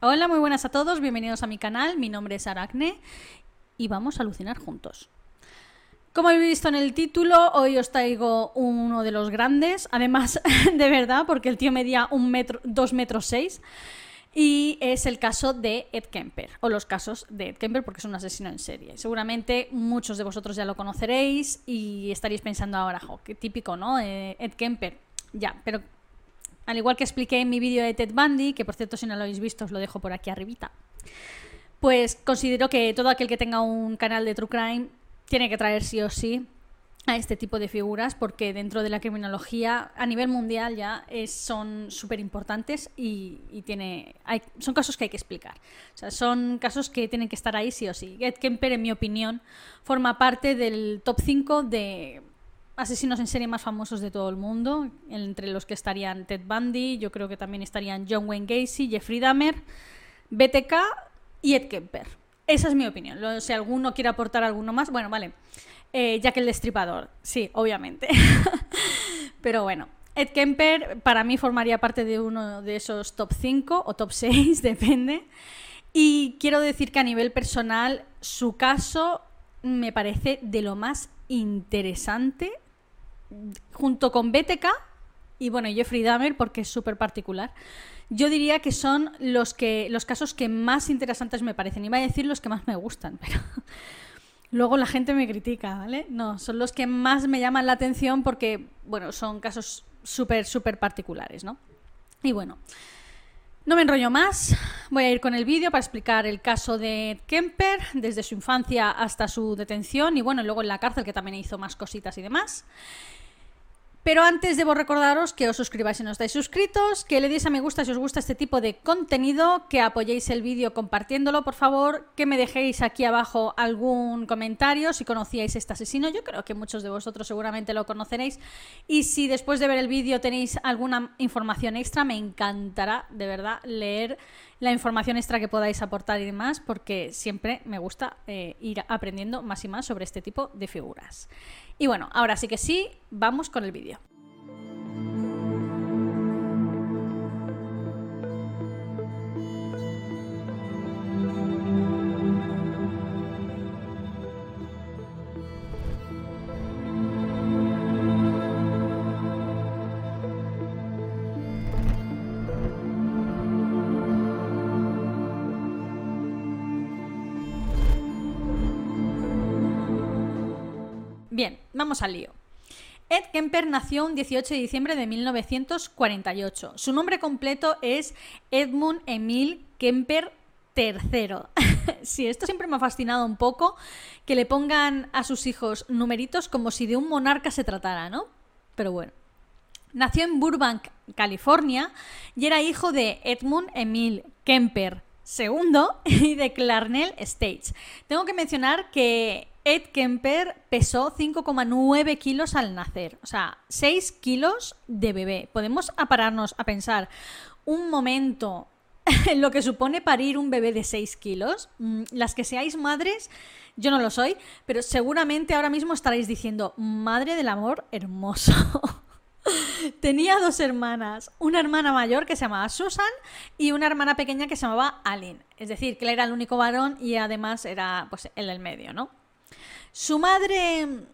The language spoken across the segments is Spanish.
Hola, muy buenas a todos, bienvenidos a mi canal, mi nombre es Aracne y vamos a alucinar juntos. Como habéis visto en el título, hoy os traigo uno de los grandes, además de verdad, porque el tío medía un metro, dos metros seis, y es el caso de Ed Kemper, o los casos de Ed Kemper, porque es un asesino en serie. Seguramente muchos de vosotros ya lo conoceréis y estaréis pensando ahora, jo, qué típico, ¿no? Eh, Ed Kemper. Ya, pero al igual que expliqué en mi vídeo de Ted Bundy, que por cierto si no lo habéis visto os lo dejo por aquí arribita, pues considero que todo aquel que tenga un canal de True Crime tiene que traer sí o sí a este tipo de figuras porque dentro de la criminología a nivel mundial ya son súper importantes y, tiene, hay, son casos que hay que explicar. O sea, son casos que tienen que estar ahí sí o sí. Ed Kemper, en mi opinión, forma parte del top 5 de asesinos en serie más famosos de todo el mundo, entre los que estarían Ted Bundy, yo creo que también estarían John Wayne Gacy, Jeffrey Dahmer, BTK y Ed Kemper. Esa es mi opinión. Si alguno quiere aportar alguno más, bueno, vale. Eh, Jack el Destripador, sí, obviamente. Pero bueno, Ed Kemper para mí formaría parte de uno de esos top 5 o top 6, depende. Y quiero decir que a nivel personal, su caso me parece de lo más interesante junto con BTK y bueno, Jeffrey Dahmer porque es súper particular. Yo diría que son los que los casos que más interesantes me parecen. Iba a decir los que más me gustan, pero luego la gente me critica, ¿vale? No, son los que más me llaman la atención porque, bueno, son casos súper, súper particulares, ¿no? Y bueno, no me enrollo más, voy a ir con el vídeo para explicar el caso de Kemper, desde su infancia hasta su detención y bueno, luego en la cárcel que también hizo más cositas y demás. Pero antes debo recordaros que os suscribáis si no estáis suscritos, que le deis a me gusta si os gusta este tipo de contenido, que apoyéis el vídeo compartiéndolo, por favor, que me dejéis aquí abajo algún comentario si conocíais este asesino. Yo creo que muchos de vosotros seguramente lo conoceréis. Y si después de ver el vídeo tenéis alguna información extra, me encantará de verdad leer la información extra que podáis aportar y demás, porque siempre me gusta eh, ir aprendiendo más y más sobre este tipo de figuras. Y bueno, ahora sí que sí, vamos con el vídeo. Vamos. Ed Kemper nació un 18 de diciembre de 1948. Su nombre completo es Edmund Emil Kemper III. sí, esto siempre me ha fascinado un poco, que le pongan a sus hijos numeritos como si de un monarca se tratara, ¿no? Pero bueno. Nació en Burbank, California, y era hijo de Edmund Emil Kemper II y de Clarnell States. Tengo que mencionar que Ed Kemper pesó 5,9 kilos al nacer, o sea, 6 kilos de bebé. Podemos apararnos a pensar un momento en lo que supone parir un bebé de 6 kilos. Mm, las que seáis madres, yo no lo soy, pero seguramente ahora mismo estaréis diciendo, madre del amor hermoso. Tenía dos hermanas, una hermana mayor que se llamaba Susan y una hermana pequeña que se llamaba Aline. Es decir, que él era el único varón y además era pues el del medio, ¿no? Su madre...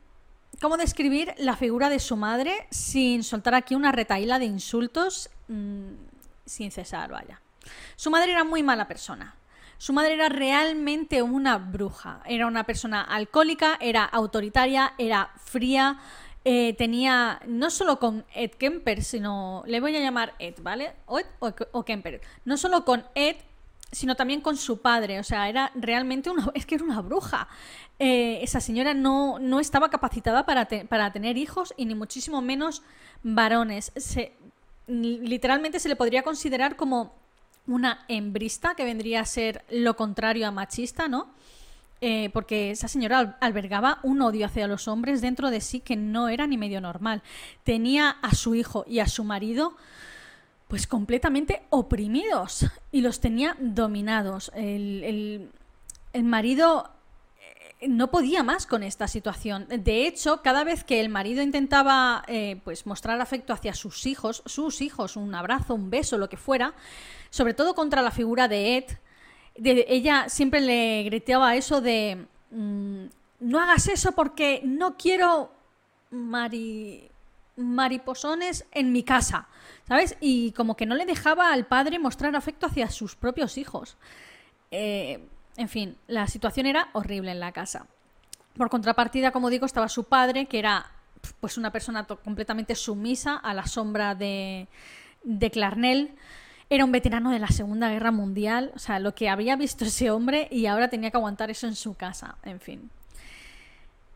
¿Cómo describir la figura de su madre sin soltar aquí una retaíla de insultos mm, sin cesar, vaya? Su madre era muy mala persona. Su madre era realmente una bruja. Era una persona alcohólica, era autoritaria, era fría. Eh, tenía, no solo con Ed Kemper, sino, le voy a llamar Ed, ¿vale? o, o Kemper. No solo con Ed, sino también con su padre. O sea, era realmente una. Es que era una bruja. Eh, esa señora no, no estaba capacitada para, para, tener hijos y ni muchísimo menos varones. Se, literalmente se le podría considerar como una hembrista, que vendría a ser lo contrario a machista, ¿no? Eh, porque esa señora albergaba un odio hacia los hombres dentro de sí que no era ni medio normal. Tenía a su hijo y a su marido pues completamente oprimidos y los tenía dominados. El, el marido no podía más con esta situación. De hecho, cada vez que el marido intentaba eh, pues mostrar afecto hacia sus hijos, sus hijos, un abrazo, un beso, lo que fuera, sobre todo contra la figura de Ed, ella siempre le gritaba eso de mm, no hagas eso porque no quiero mariposones en mi casa, ¿sabes? Y como que no le dejaba al padre mostrar afecto hacia sus propios hijos. Eh, en fin, la situación era horrible en la casa. Por contrapartida, como digo, estaba su padre, que era pues una persona completamente sumisa a la sombra de, de Clarnell. Era un veterano de la Segunda Guerra Mundial, o sea, lo que había visto ese hombre y ahora tenía que aguantar eso en su casa, en fin.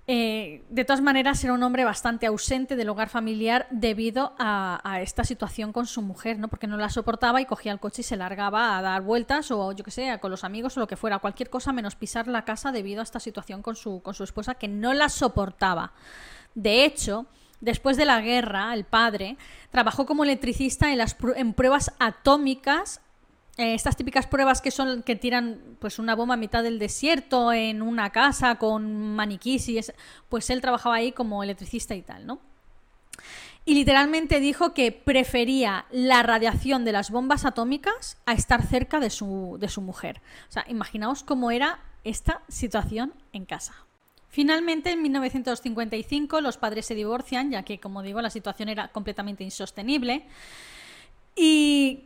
Eh, de todas maneras, era un hombre bastante ausente del hogar familiar debido a, esta situación con su mujer, ¿no? Porque no la soportaba y cogía el coche y se largaba a dar vueltas o yo que sé, con los amigos o lo que fuera, cualquier cosa menos pisar la casa debido a esta situación con su, con su esposa que no la soportaba. De hecho, después de la guerra, el padre trabajó como electricista en, las, en pruebas atómicas eh, estas típicas pruebas que son que tiran pues una bomba a mitad del desierto en una casa con maniquís y es, pues él trabajaba ahí como electricista y tal, ¿no? Y literalmente dijo que prefería la radiación de las bombas atómicas a estar cerca de su, de su mujer. O sea, imaginaos cómo era esta situación en casa. Finalmente, en 1955, los padres se divorcian, ya que, como digo, la situación era completamente insostenible. Y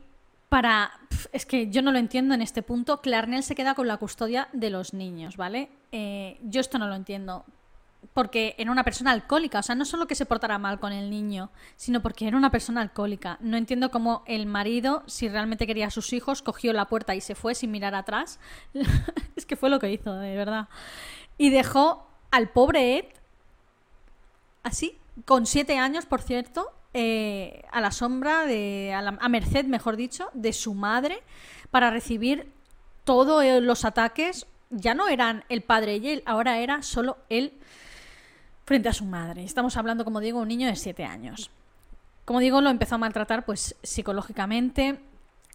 para... Es que yo no lo entiendo en este punto. Clarnell se queda con la custodia de los niños, ¿vale? Eh, yo esto no lo entiendo. Porque era una persona alcohólica. O sea, no solo que se portara mal con el niño, sino porque era una persona alcohólica. No entiendo cómo el marido, si realmente quería a sus hijos, cogió la puerta y se fue sin mirar atrás. es que fue lo que hizo, de verdad. Y dejó al pobre Ed así, con siete años, por cierto, eh, a la sombra, de, a, merced, mejor dicho, de su madre para recibir todos los ataques. Ya no eran el padre y él, ahora era solo él frente a su madre. Estamos hablando, como digo, un niño de 7 años. Como digo, lo empezó a maltratar pues psicológicamente,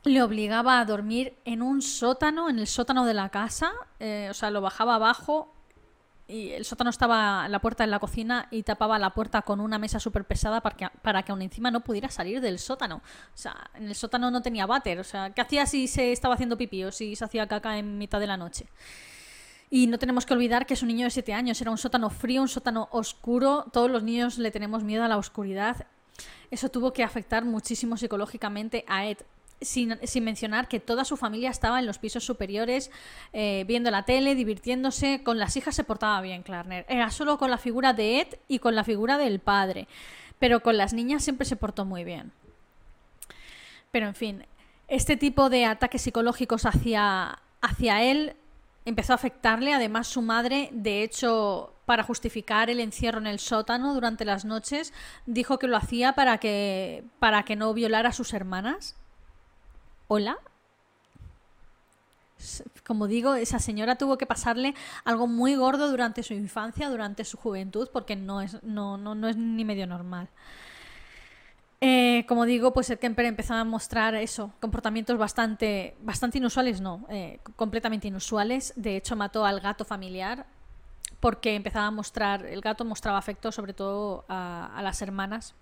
le obligaba a dormir en un sótano, en el sótano de la casa, eh, o sea, lo bajaba abajo y el sótano estaba la puerta en la cocina y tapaba la puerta con una mesa súper pesada para que, para que aún encima no pudiera salir del sótano. O sea, en el sótano no tenía váter. O sea, ¿qué hacía si se estaba haciendo pipí o si se hacía caca en mitad de la noche? Y no tenemos que olvidar que es un niño de 7 años, era un sótano frío, un sótano oscuro. Todos los niños le tenemos miedo a la oscuridad. Eso tuvo que afectar muchísimo psicológicamente a Ed sin, mencionar que toda su familia estaba en los pisos superiores eh, viendo la tele, divirtiéndose. Con las hijas se portaba bien, Clarner. Era solo con la figura de Ed y con la figura del padre. Pero con las niñas siempre se portó muy bien. Pero en fin, este tipo de ataques psicológicos hacia, hacia él empezó a afectarle. Además, su madre, de hecho, para justificar el encierro en el sótano durante las noches, dijo que lo hacía para que, para que no violara a sus hermanas. ¿Hola? Como digo, esa señora tuvo que pasarle algo muy gordo durante su infancia, durante su juventud, porque no es, no, no, es ni medio normal. Eh, como digo, pues el Kemper empezaba a mostrar eso, comportamientos bastante, bastante inusuales, no, eh, completamente inusuales. De hecho, mató al gato familiar porque empezaba a mostrar, el gato mostraba afecto sobre todo a, a las hermanas.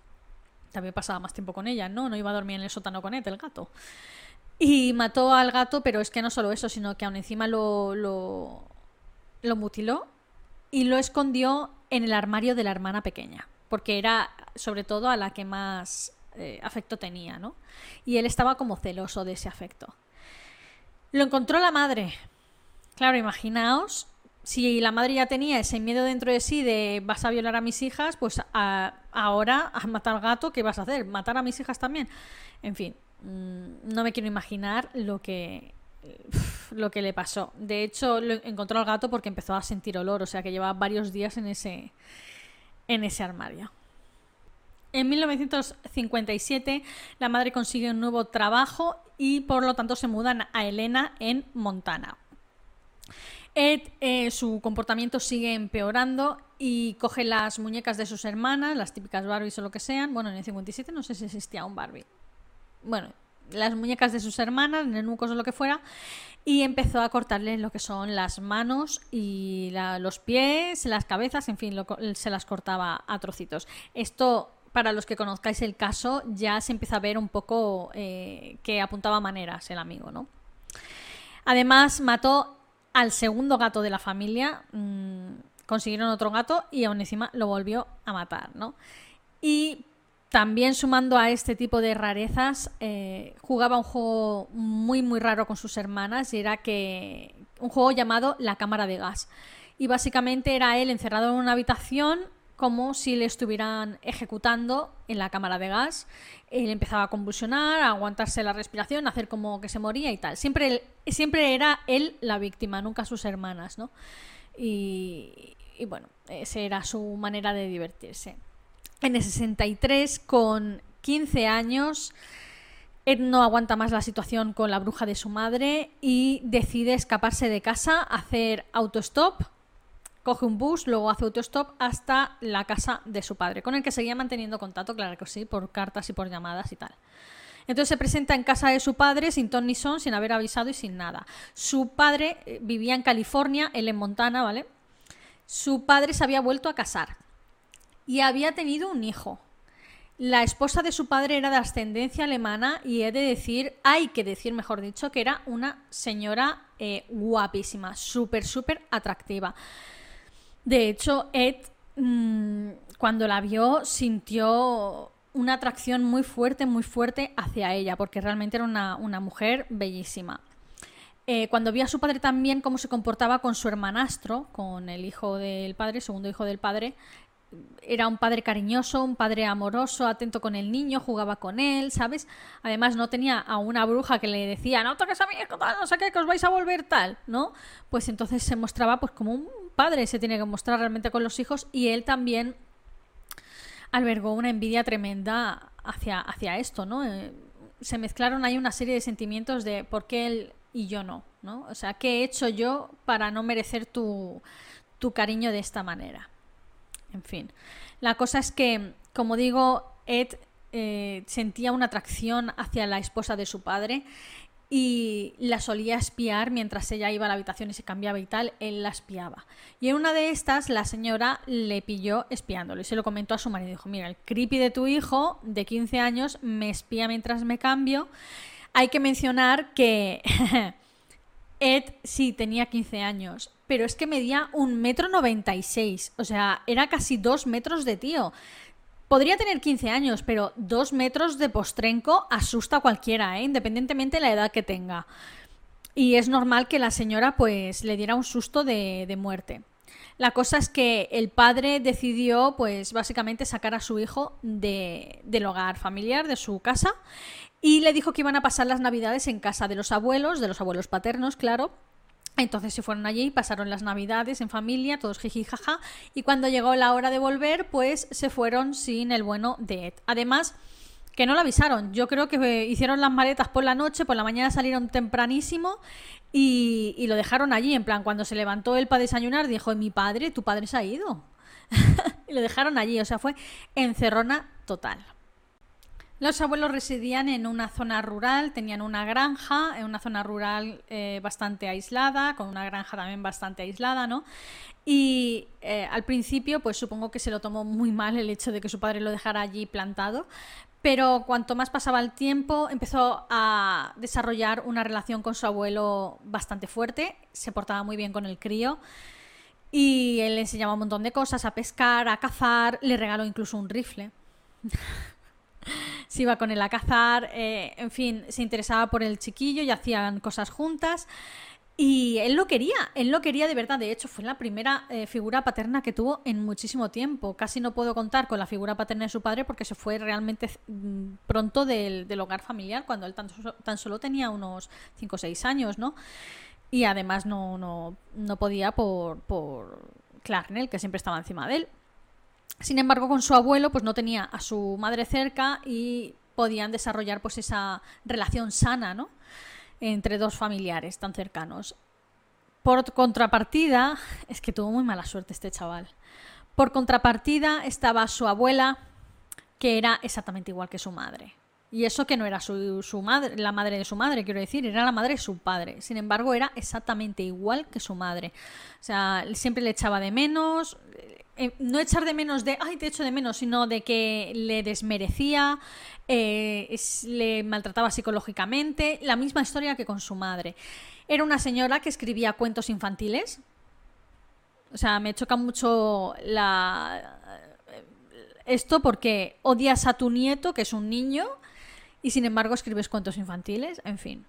También pasaba más tiempo con ellas, ¿no? No iba a dormir en el sótano con él, el gato. Y mató al gato, pero es que no solo eso, sino que aún encima lo, lo, mutiló y lo escondió en el armario de la hermana pequeña, porque era sobre todo a la que más eh, afecto tenía, ¿no? Y él estaba como celoso de ese afecto. Lo encontró la madre. Claro, imaginaos, si la madre ya tenía ese miedo dentro de sí de vas a violar a mis hijas, pues ahora a matar al gato, ¿qué vas a hacer? ¿Matar a mis hijas también? En fin, no me quiero imaginar lo que lo que le pasó. De hecho, lo encontró al gato porque empezó a sentir olor, o sea que llevaba varios días en ese en ese armario. En 1957 la madre consigue un nuevo trabajo y por lo tanto se mudan a Elena en Montana. Ed, eh, su comportamiento sigue empeorando y coge las muñecas de sus hermanas, las típicas Barbies o lo que sean. Bueno, en el 57 no sé si existía un Barbie bueno, las muñecas de sus hermanas, nenucos o lo que fuera, y empezó a cortarle lo que son las manos y los pies, las cabezas, en fin, se las cortaba a trocitos. Esto, para los que conozcáis el caso, ya se empieza a ver un poco eh, que apuntaba maneras el amigo, ¿no? Además, mató al segundo gato de la familia. Mm, consiguieron otro gato y aún encima lo volvió a matar, ¿no? Y también sumando a este tipo de rarezas, eh, jugaba un juego muy muy raro con sus hermanas y era que un juego llamado La Cámara de Gas. Y básicamente era él encerrado en una habitación como si le estuvieran ejecutando en la cámara de gas. Él empezaba a convulsionar, a aguantarse la respiración, a hacer como que se moría y tal. Siempre, siempre era él la víctima, nunca sus hermanas, ¿no? Y, y bueno, esa era su manera de divertirse en el 63 con 15 años. Ed no aguanta más la situación con la bruja de su madre y decide escaparse de casa, hacer autostop, coge un bus, luego hace autostop hasta la casa de su padre, con el que seguía manteniendo contacto, claro que sí, por cartas y por llamadas y tal. Entonces se presenta en casa de su padre sin ton ni son, sin haber avisado y sin nada. Su padre eh, vivía en California, él en Montana, ¿vale? Su padre se había vuelto a casar y había tenido un hijo. La esposa de su padre era de ascendencia alemana y he de decir, hay que decir, mejor dicho, que era una señora eh, guapísima, súper, súper atractiva. De hecho, Ed, mm, cuando la vio, sintió una atracción muy fuerte, muy fuerte hacia ella, porque realmente era una, mujer bellísima. Eh, cuando vio a su padre también cómo se comportaba con su hermanastro, con el hijo del padre, segundo hijo del padre, era un padre cariñoso, un padre amoroso, atento con el niño, jugaba con él, ¿sabes? Además no tenía a una bruja que le decía, no toques a mi hijo, no sé qué, que os vais a volver tal, ¿no? Pues entonces se mostraba pues como un padre se tiene que mostrar realmente con los hijos y él también albergó una envidia tremenda hacia, hacia esto, ¿no? Eh, se mezclaron ahí una serie de sentimientos de por qué él y yo no, ¿no? O sea, ¿qué he hecho yo para no merecer tu, tu cariño de esta manera? En fin. La cosa es que, como digo, Ed eh, sentía una atracción hacia la esposa de su padre y la solía espiar mientras ella iba a la habitación y se cambiaba y tal, él la espiaba. Y en una de estas la señora le pilló espiándolo y se lo comentó a su marido. Dijo, mira, el creepy de tu hijo de 15 años me espía mientras me cambio. Hay que mencionar que Ed sí tenía 15 años, pero es que medía un metro noventa y seis. O sea, era casi dos metros de tío. Podría tener 15 años, pero dos metros de postrenco asusta a cualquiera, ¿eh? independientemente de la edad que tenga. Y es normal que la señora pues le diera un susto de, muerte. La cosa es que el padre decidió, pues básicamente, sacar a su hijo de, del hogar familiar, de su casa, y le dijo que iban a pasar las navidades en casa de los abuelos, de los abuelos paternos, claro, entonces se fueron allí, pasaron las navidades en familia, todos jiji jaja, y cuando llegó la hora de volver, pues se fueron sin el bueno de Ed. Además, que no lo avisaron. Yo creo que eh, hicieron las maletas por la noche, por la mañana salieron tempranísimo y, y lo dejaron allí. En plan, cuando se levantó él para desayunar, dijo, mi padre, tu padre se ha ido. y lo dejaron allí, o sea, fue encerrona total. Los abuelos residían en una zona rural, tenían una granja, en una zona rural eh, bastante aislada, con una granja también bastante aislada, ¿no? Y eh, al principio, pues supongo que se lo tomó muy mal el hecho de que su padre lo dejara allí plantado, pero cuanto más pasaba el tiempo, empezó a desarrollar una relación con su abuelo bastante fuerte, se portaba muy bien con el crío. Y él le enseñaba un montón de cosas, a pescar, a cazar, le regaló incluso un rifle. Se iba con él a cazar, eh, en fin, se interesaba por el chiquillo y hacían cosas juntas. Y él lo quería, él lo quería de verdad. De hecho, fue la primera eh, figura paterna que tuvo en muchísimo tiempo. Casi no puedo contar con la figura paterna de su padre porque se fue realmente mm, pronto del, hogar familiar, cuando él tan, tan, solo tenía unos 5 o 6 años, ¿no? Y además no, no, no podía por, por Clarnell, que siempre estaba encima de él. Sin embargo, con su abuelo, pues no tenía a su madre cerca y podían desarrollar pues esa relación sana, ¿no? Entre dos familiares tan cercanos. Por contrapartida, es que tuvo muy mala suerte este chaval. Por contrapartida estaba su abuela, que era exactamente igual que su madre. Y eso que no era su, su, madre, la madre de su madre, quiero decir, era la madre de su padre. Sin embargo, era exactamente igual que su madre. O sea, siempre le echaba de menos. Eh, no echar de menos de, ay, te echo de menos, sino de que le desmerecía, eh, le maltrataba psicológicamente. La misma historia que con su madre. Era una señora que escribía cuentos infantiles. O sea, me choca mucho la... esto porque odias a tu nieto, que es un niño, y sin embargo escribes cuentos infantiles. En fin.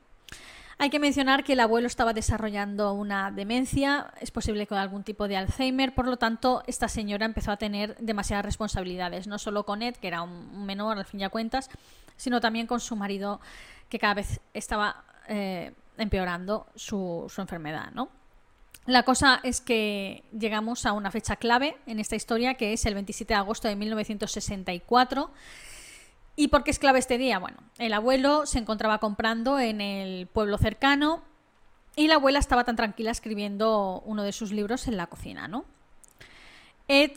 Hay que mencionar que el abuelo estaba desarrollando una demencia, es posible con algún tipo de Alzheimer, por lo tanto, esta señora empezó a tener demasiadas responsabilidades, no solo con Ed, que era un menor al fin de cuentas, sino también con su marido, que cada vez estaba eh, empeorando su, enfermedad. La cosa es que llegamos a una fecha clave en esta historia, que es el 27 de agosto de 1964. ¿Y por qué es clave este día? Bueno, el abuelo se encontraba comprando en el pueblo cercano y la abuela estaba tan tranquila escribiendo uno de sus libros en la cocina, ¿no? Ed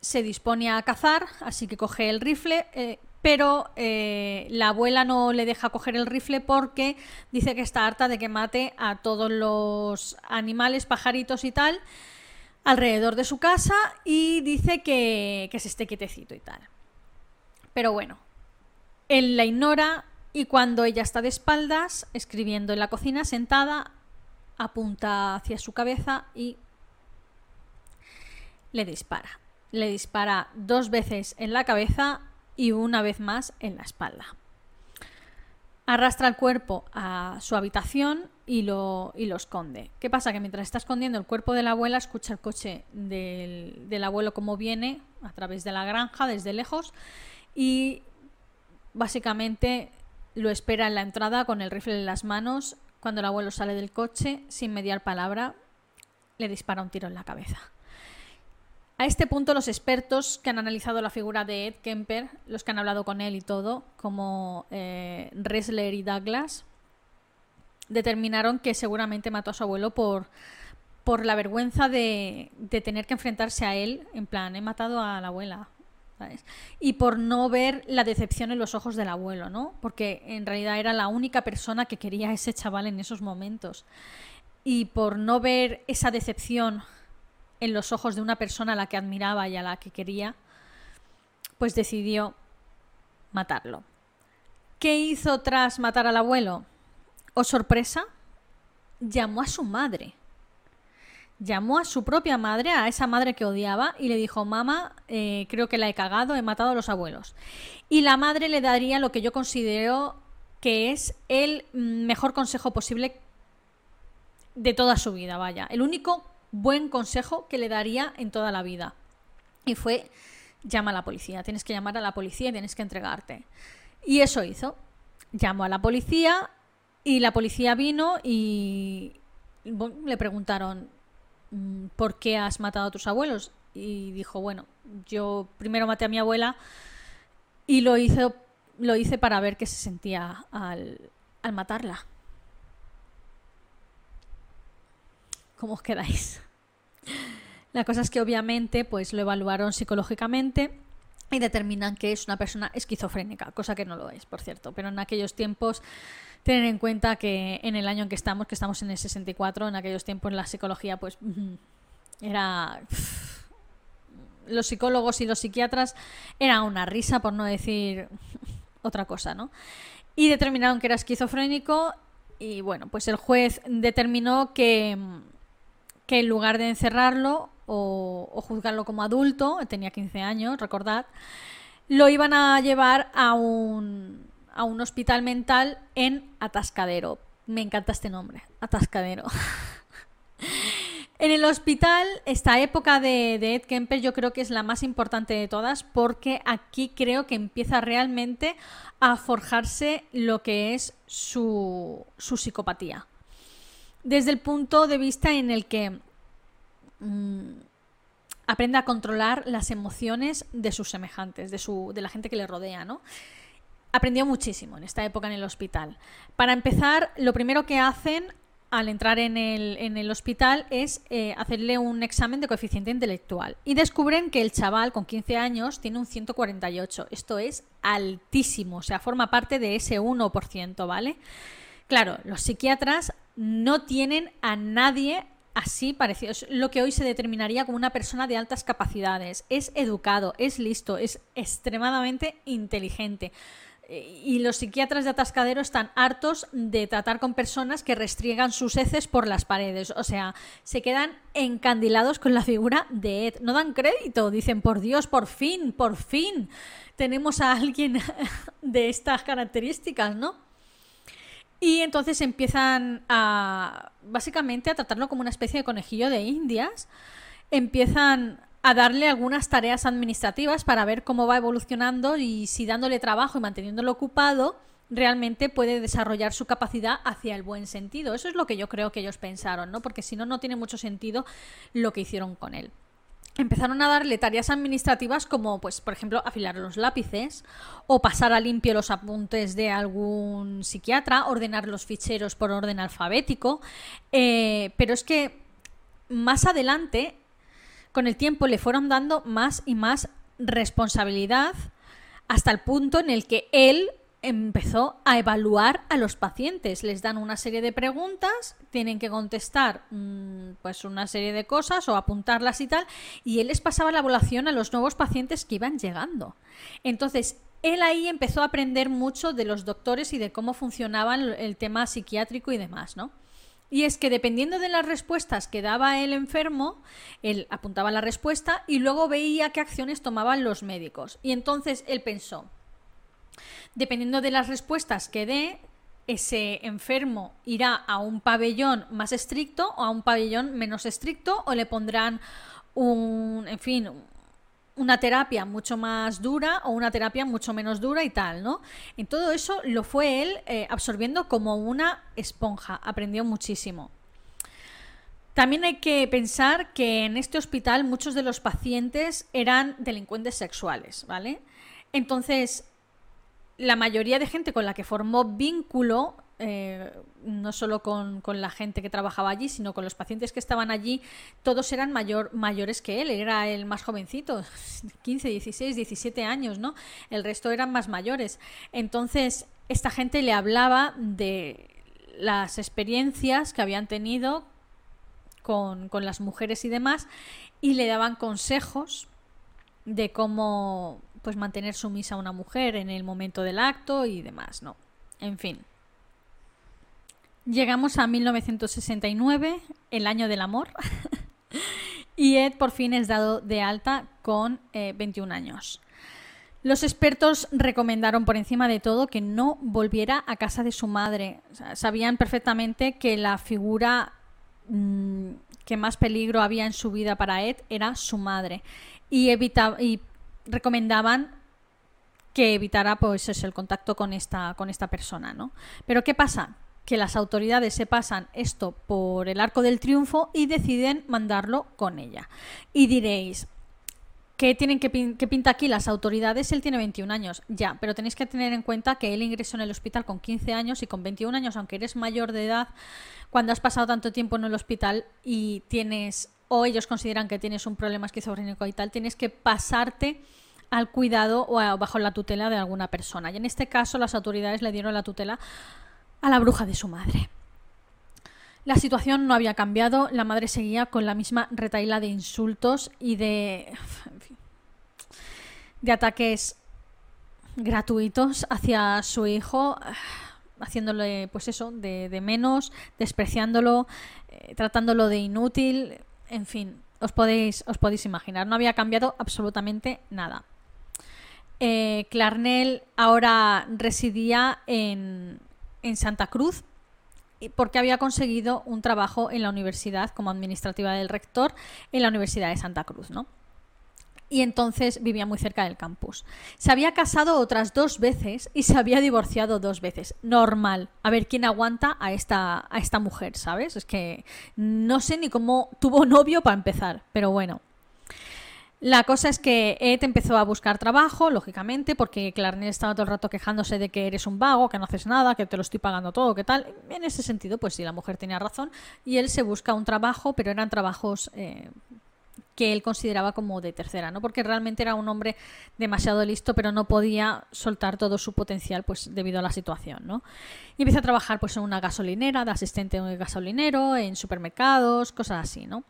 se dispone a cazar, así que coge el rifle, eh, pero eh, la abuela no le deja coger el rifle porque dice que está harta de que mate a todos los animales, pajaritos y tal alrededor de su casa y dice que, que se esté quietecito y tal. Pero bueno, él la ignora y cuando ella está de espaldas, escribiendo en la cocina, sentada, apunta hacia su cabeza y le dispara. Le dispara dos veces en la cabeza y una vez más en la espalda. Arrastra el cuerpo a su habitación y lo, y lo esconde. ¿Qué pasa? Que mientras está escondiendo el cuerpo de la abuela, escucha el coche del, del abuelo como viene a través de la granja desde lejos y básicamente lo espera en la entrada con el rifle en las manos. Cuando el abuelo sale del coche, sin mediar palabra, le dispara un tiro en la cabeza. A este punto los expertos que han analizado la figura de Ed Kemper, los que han hablado con él y todo, como eh, Ressler y Douglas, determinaron que seguramente mató a su abuelo por, por la vergüenza de, de tener que enfrentarse a él, en plan, he matado a la abuela, y por no ver la decepción en los ojos del abuelo, ¿no? Porque en realidad era la única persona que quería a ese chaval en esos momentos. Y por no ver esa decepción en los ojos de una persona a la que admiraba y a la que quería, pues decidió matarlo. ¿Qué hizo tras matar al abuelo? ¿O oh, sorpresa? Llamó a su madre. Llamó a su propia madre, a esa madre que odiaba, y le dijo, mamá, eh, creo que la he cagado, he matado a los abuelos. Y la madre le daría lo que yo considero que es el mejor consejo posible de toda su vida, vaya. El único buen consejo que le daría en toda la vida. Y fue, llama a la policía, tienes que llamar a la policía y tienes que entregarte. Y eso hizo. Llamó a la policía y la policía vino y le preguntaron, ¿por qué has matado a tus abuelos? Y dijo, bueno, yo primero maté a mi abuela y lo hice, lo hice para ver qué se sentía al, al matarla. ¿Cómo os quedáis? La cosa es que obviamente pues lo evaluaron psicológicamente y determinan que es una persona esquizofrénica, cosa que no lo es, por cierto. Pero en aquellos tiempos, tener en cuenta que en el año en que estamos, que estamos en el 64, en aquellos tiempos la psicología pues era... Los psicólogos y los psiquiatras era una risa, por no decir otra cosa, ¿no? Y determinaron que era esquizofrénico y bueno, pues el juez determinó que que en lugar de encerrarlo o, juzgarlo como adulto, tenía 15 años, recordad, lo iban a llevar a un, a un hospital mental en Atascadero. Me encanta este nombre, Atascadero. En el hospital, esta época de, Ed Kemper yo creo que es la más importante de todas porque aquí creo que empieza realmente a forjarse lo que es su, su psicopatía desde el punto de vista en el que mm, aprende a controlar las emociones de sus semejantes, de, su, de la gente que le rodea, ¿no? Aprendió muchísimo en esta época en el hospital. Para empezar, lo primero que hacen al entrar en el, hospital es eh, hacerle un examen de coeficiente intelectual. Y descubren que el chaval con 15 años tiene un 148. Esto es altísimo, o sea, forma parte de ese 1%, ¿vale? Claro, los psiquiatras no tienen a nadie así parecido. Es lo que hoy se determinaría como una persona de altas capacidades. Es educado, es listo, es extremadamente inteligente y los psiquiatras de atascadero están hartos de tratar con personas que restriegan sus heces por las paredes. O sea, se quedan encandilados con la figura de Ed. No dan crédito, dicen, por Dios, por fin, por fin tenemos a alguien de estas características, ¿no? Y entonces empiezan a, básicamente, a tratarlo como una especie de conejillo de indias. Empiezan a darle algunas tareas administrativas para ver cómo va evolucionando y si dándole trabajo y manteniéndolo ocupado realmente puede desarrollar su capacidad hacia el buen sentido. Eso es lo que yo creo que ellos pensaron, ¿no? Porque si no, no tiene mucho sentido lo que hicieron con él. Empezaron a darle tareas administrativas como, pues, por ejemplo, afilar los lápices o pasar a limpio los apuntes de algún psiquiatra, ordenar los ficheros por orden alfabético. Eh, pero es que más adelante con el tiempo le fueron dando más y más responsabilidad hasta el punto en el que él empezó a evaluar a los pacientes. Les dan una serie de preguntas, tienen que contestar mm, pues una serie de cosas o apuntarlas y tal, y él les pasaba la evaluación a los nuevos pacientes que iban llegando. Entonces, él ahí empezó a aprender mucho de los doctores y de cómo funcionaban el tema psiquiátrico y demás, ¿no? Y es que dependiendo de las respuestas que daba el enfermo, él apuntaba la respuesta y luego veía qué acciones tomaban los médicos. Y entonces él pensó, dependiendo de las respuestas que dé, ese enfermo irá a un pabellón más estricto o a un pabellón menos estricto o le pondrán un, en fin, una terapia mucho más dura o una terapia mucho menos dura y tal, ¿no? En todo eso lo fue él eh, absorbiendo como una esponja, aprendió muchísimo. También hay que pensar que en este hospital muchos de los pacientes eran delincuentes sexuales, ¿vale? Entonces, la mayoría de gente con la que formó vínculo eh, no solo con, la gente que trabajaba allí, sino con los pacientes que estaban allí, todos eran mayor, mayores que él, era el más jovencito, 15, 16, 17 años, ¿no? El resto eran más mayores. Entonces, esta gente le hablaba de las experiencias que habían tenido con, con las mujeres y demás, y le daban consejos de cómo pues mantener sumisa a una mujer en el momento del acto y demás, ¿no? En fin. Llegamos a 1969, el año del amor, y Ed por fin es dado de alta con 21 eh, años. Los expertos recomendaron por encima de todo que no volviera a casa de su madre. sabían perfectamente que la figura mm, que más peligro había en su vida para Ed era su madre. Y, y recomendaban que evitara pues, el contacto con esta, con esta persona. ¿no? Pero ¿qué pasa? Que las autoridades se pasan esto por el arco del triunfo y deciden mandarlo con ella. Y diréis, ¿qué tienen que, pinta aquí las autoridades? Él tiene 21 años, ya, pero tenéis que tener en cuenta que él ingresó en el hospital con 15 años y con 21 años, aunque eres mayor de edad, cuando has pasado tanto tiempo en el hospital y tienes, o ellos consideran que tienes un problema esquizofrénico y tal, tienes que pasarte al cuidado o bajo la tutela de alguna persona. Y en este caso las autoridades le dieron la tutela a la bruja de su madre. La situación no había cambiado, la madre seguía con la misma retaila de insultos y de, de ataques gratuitos hacia su hijo, haciéndole pues eso, de, menos, despreciándolo, eh, tratándolo de inútil, en fin, os podéis, os podéis imaginar, no había cambiado absolutamente nada. Eh, Clarnell ahora residía en, en Santa Cruz porque había conseguido un trabajo en la universidad como administrativa del rector en la Universidad de Santa Cruz, ¿no? Y entonces vivía muy cerca del campus. Se había casado otras dos veces y se había divorciado dos veces. Normal. A ver quién aguanta a esta, a esta mujer, ¿sabes? Es que no sé ni cómo tuvo novio para empezar, pero bueno. La cosa es que Ed empezó a buscar trabajo, lógicamente, porque Clarnell estaba todo el rato quejándose de que eres un vago, que no haces nada, que te lo estoy pagando todo, que tal. En ese sentido, pues sí, la mujer tenía razón. Y él se busca un trabajo, pero eran trabajos eh, que él consideraba como de tercera, ¿no? Porque realmente era un hombre demasiado listo, pero no podía soltar todo su potencial, pues debido a la situación, ¿no? Y empieza a trabajar, pues, en una gasolinera, de asistente de gasolinero, en supermercados, cosas así, ¿no?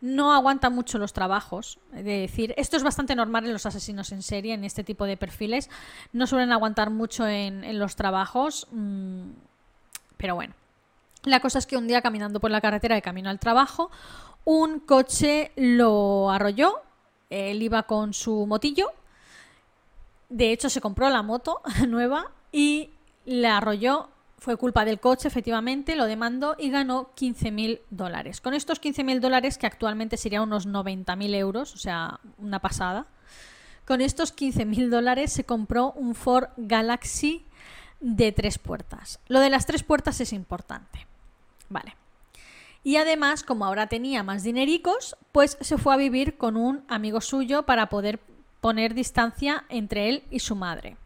No aguanta mucho los trabajos. De decir, esto es bastante normal en los asesinos en serie, en este tipo de perfiles. No suelen aguantar mucho en, los trabajos. Mm, pero bueno. La cosa es que un día caminando por la carretera de camino al trabajo, un coche lo arrolló. Él iba con su motillo. De hecho, se compró la moto nueva y le arrolló fue culpa del coche, efectivamente, lo demandó y ganó 15.000 dólares. Con estos 15.000 dólares, que actualmente serían unos 90.000 euros, o sea, una pasada, con estos 15.000 dólares se compró un Ford Galaxy de tres puertas. Lo de las tres puertas es importante. Vale. Y además, como ahora tenía más dinericos, pues se fue a vivir con un amigo suyo para poder poner distancia entre él y su madre.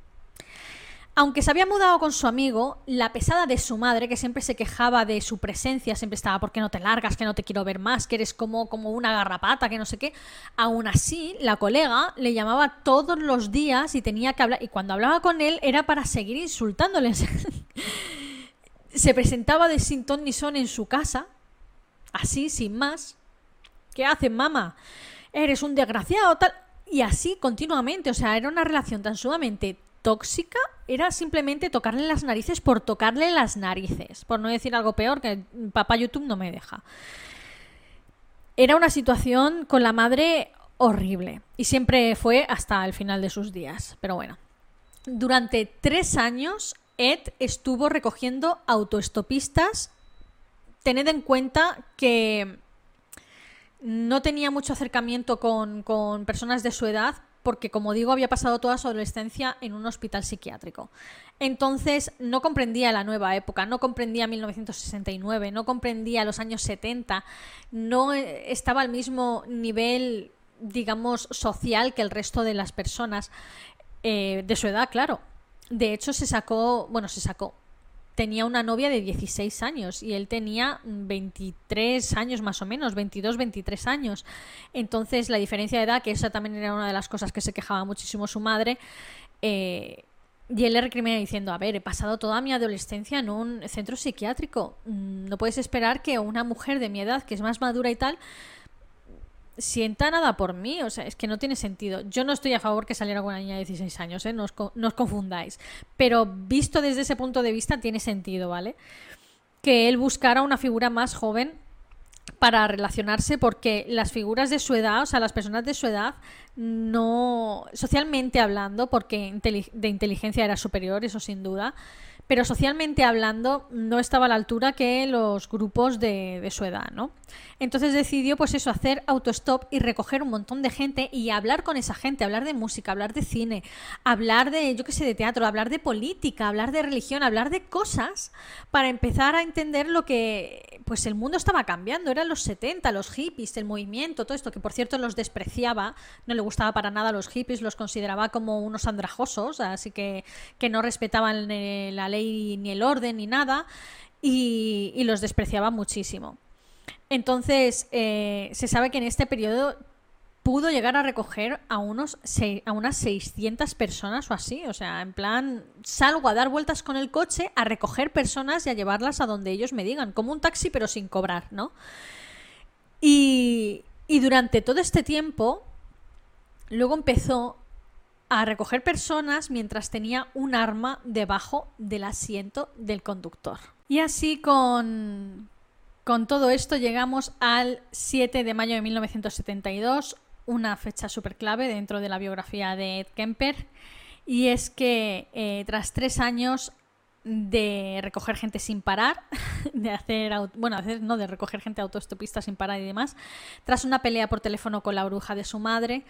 Aunque se había mudado con su amigo, la pesada de su madre, que siempre se quejaba de su presencia, siempre estaba, ¿por qué no te largas? Que no te quiero ver más, que eres como, como una garrapata, que no sé qué. Aún así, la colega le llamaba todos los días y tenía que hablar. Y cuando hablaba con él era para seguir insultándoles. se presentaba de sin ton ni son en su casa, así, sin más. ¿Qué haces, mamá? Eres un desgraciado, tal. Y así continuamente, o sea, era una relación tan sumamente tóxica era simplemente tocarle las narices por tocarle las narices, por no decir algo peor que papá YouTube no me deja. Era una situación con la madre horrible y siempre fue hasta el final de sus días. Pero bueno, durante tres años Ed estuvo recogiendo autoestopistas. Tened en cuenta que no tenía mucho acercamiento con, con personas de su edad porque como digo había pasado toda su adolescencia en un hospital psiquiátrico. Entonces no comprendía la nueva época, no comprendía 1969, no comprendía los años 70, no eh, estaba al mismo nivel, digamos, social que el resto de las personas eh, de su edad, claro. De hecho, se sacó, bueno, se sacó, tenía una novia de 16 años y él tenía 23 años más o menos, 22, 23 años. Entonces la diferencia de edad, que esa también era una de las cosas que se quejaba muchísimo su madre, eh, y él le recrimina diciendo, a ver, he pasado toda mi adolescencia en un centro psiquiátrico. Mm, no puedes esperar que una mujer de mi edad, que es más madura y tal, sienta nada por mí. O sea, es que no tiene sentido. Yo no estoy a favor que saliera con una niña de 16 años, ¿eh? no, os, no os confundáis. Pero visto desde ese punto de vista, tiene sentido, ¿vale? Que él buscara una figura más joven para relacionarse porque las figuras de su edad, o sea, las personas de su edad, no, socialmente hablando, porque de inteligencia era superior, eso sin duda, pero socialmente hablando no estaba a la altura que los grupos de, de, su edad, ¿no? Entonces decidió, pues eso, hacer autostop y recoger un montón de gente y hablar con esa gente, hablar de música, hablar de cine, hablar de, yo qué sé, de teatro, hablar de política, hablar de religión, hablar de cosas para empezar a entender lo que, pues el mundo estaba cambiando, eran los 70, los hippies, el movimiento, todo esto, que por cierto los despreciaba, no le gustaba para nada a los hippies, los consideraba como unos andrajosos, así que, que no respetaban eh, la ley ni el orden ni nada y, los despreciaba muchísimo. Entonces, eh, se sabe que en este periodo pudo llegar a recoger a, unos a unas 600 personas o así. O sea, en plan, salgo a dar vueltas con el coche, a recoger personas y a llevarlas a donde ellos me digan, como un taxi pero sin cobrar, ¿no? Y, y durante todo este tiempo, luego empezó a recoger personas mientras tenía un arma debajo del asiento del conductor. Y así con, con todo esto llegamos al 7 de mayo de 1972, una fecha súper clave dentro de la biografía de Ed Kemper. Y es que eh, tras tres años de recoger gente sin parar, de hacer, bueno, no, de recoger gente autoestopista sin parar y demás, tras una pelea por teléfono con la bruja de su madre,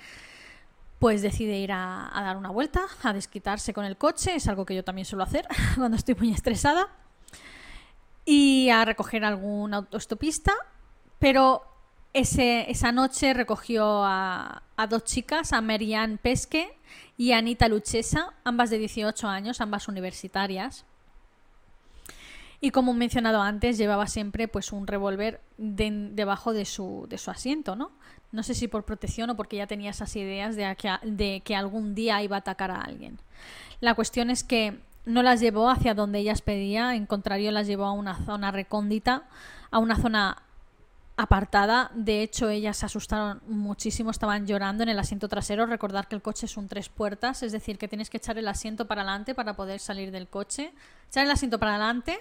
pues decide ir a, dar una vuelta, a desquitarse con el coche, es algo que yo también suelo hacer cuando estoy muy estresada, y a recoger algún autostopista, pero ese, esa noche recogió a, dos chicas, a Marianne Pesque y a Anita Luchesa, ambas de 18 años, ambas universitarias. Y como he mencionado antes, llevaba siempre pues un revólver debajo de su, de su asiento, ¿no? No sé si por protección o porque ya tenía esas ideas de que, algún día iba a atacar a alguien. La cuestión es que no las llevó hacia donde ellas pedía, en contrario las llevó a una zona recóndita, a una zona apartada. De hecho, ellas se asustaron muchísimo, estaban llorando en el asiento trasero. Recordar que el coche es tres puertas, es decir, que tienes que echar el asiento para adelante para poder salir del coche. Echar el asiento para adelante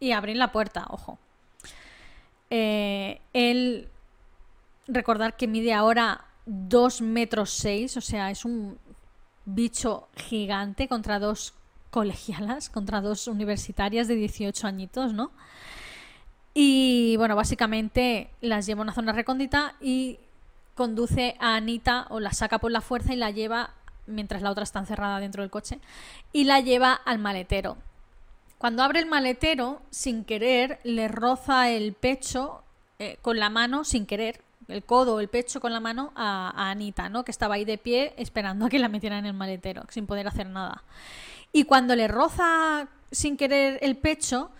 y abrir la puerta, ojo. Eh, él, recordar que mide ahora 2 metros 6, o sea, es un bicho gigante contra dos colegialas, contra dos universitarias de 18 añitos, ¿no? Y bueno, básicamente las lleva a una zona recóndita y conduce a Anita o la saca por la fuerza y la lleva, mientras la otra está encerrada dentro del coche, y la lleva al maletero. Cuando abre el maletero, sin querer, le roza el pecho eh, con la mano, sin querer, el codo el pecho con la mano a, Anita, ¿no? Que estaba ahí de pie esperando a que la metieran en el maletero, sin poder hacer nada. Y cuando le roza sin querer el pecho,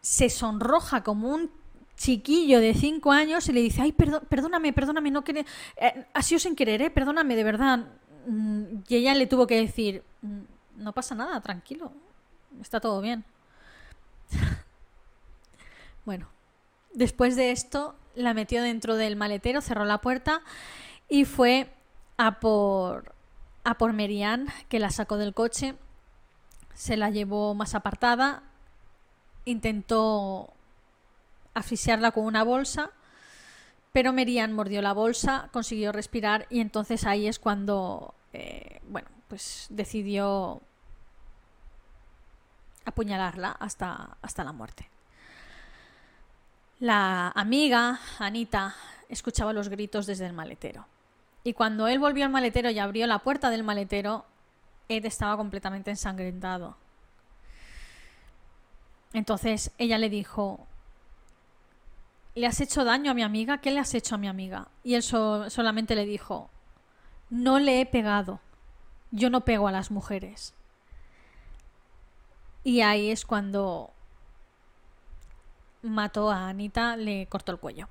se sonroja como un chiquillo de 5 años y le dice, ay, perdóname, perdóname, no quiere... Eh, ha sido sin querer, ¿eh? Perdóname, de verdad. Mm, y ella le tuvo que decir, mm, no pasa nada, tranquilo, está todo bien. bueno, después de esto la metió dentro del maletero, cerró la puerta y fue a por a por Merian, que la sacó del coche, se la llevó más apartada, intentó asfixiarla con una bolsa, pero Merian mordió la bolsa, consiguió respirar y entonces ahí es cuando, eh, bueno, pues decidió apuñalarla hasta, hasta la muerte. La amiga, Anita, escuchaba los gritos desde el maletero. Y cuando él volvió al maletero y abrió la puerta del maletero, Ed estaba completamente ensangrentado. Entonces ella le dijo, ¿le has hecho daño a mi amiga? ¿Qué le has hecho a mi amiga? Y él solamente le dijo, no le he pegado. Yo no pego a las mujeres. Y ahí es cuando mató a Anita, le cortó el cuello.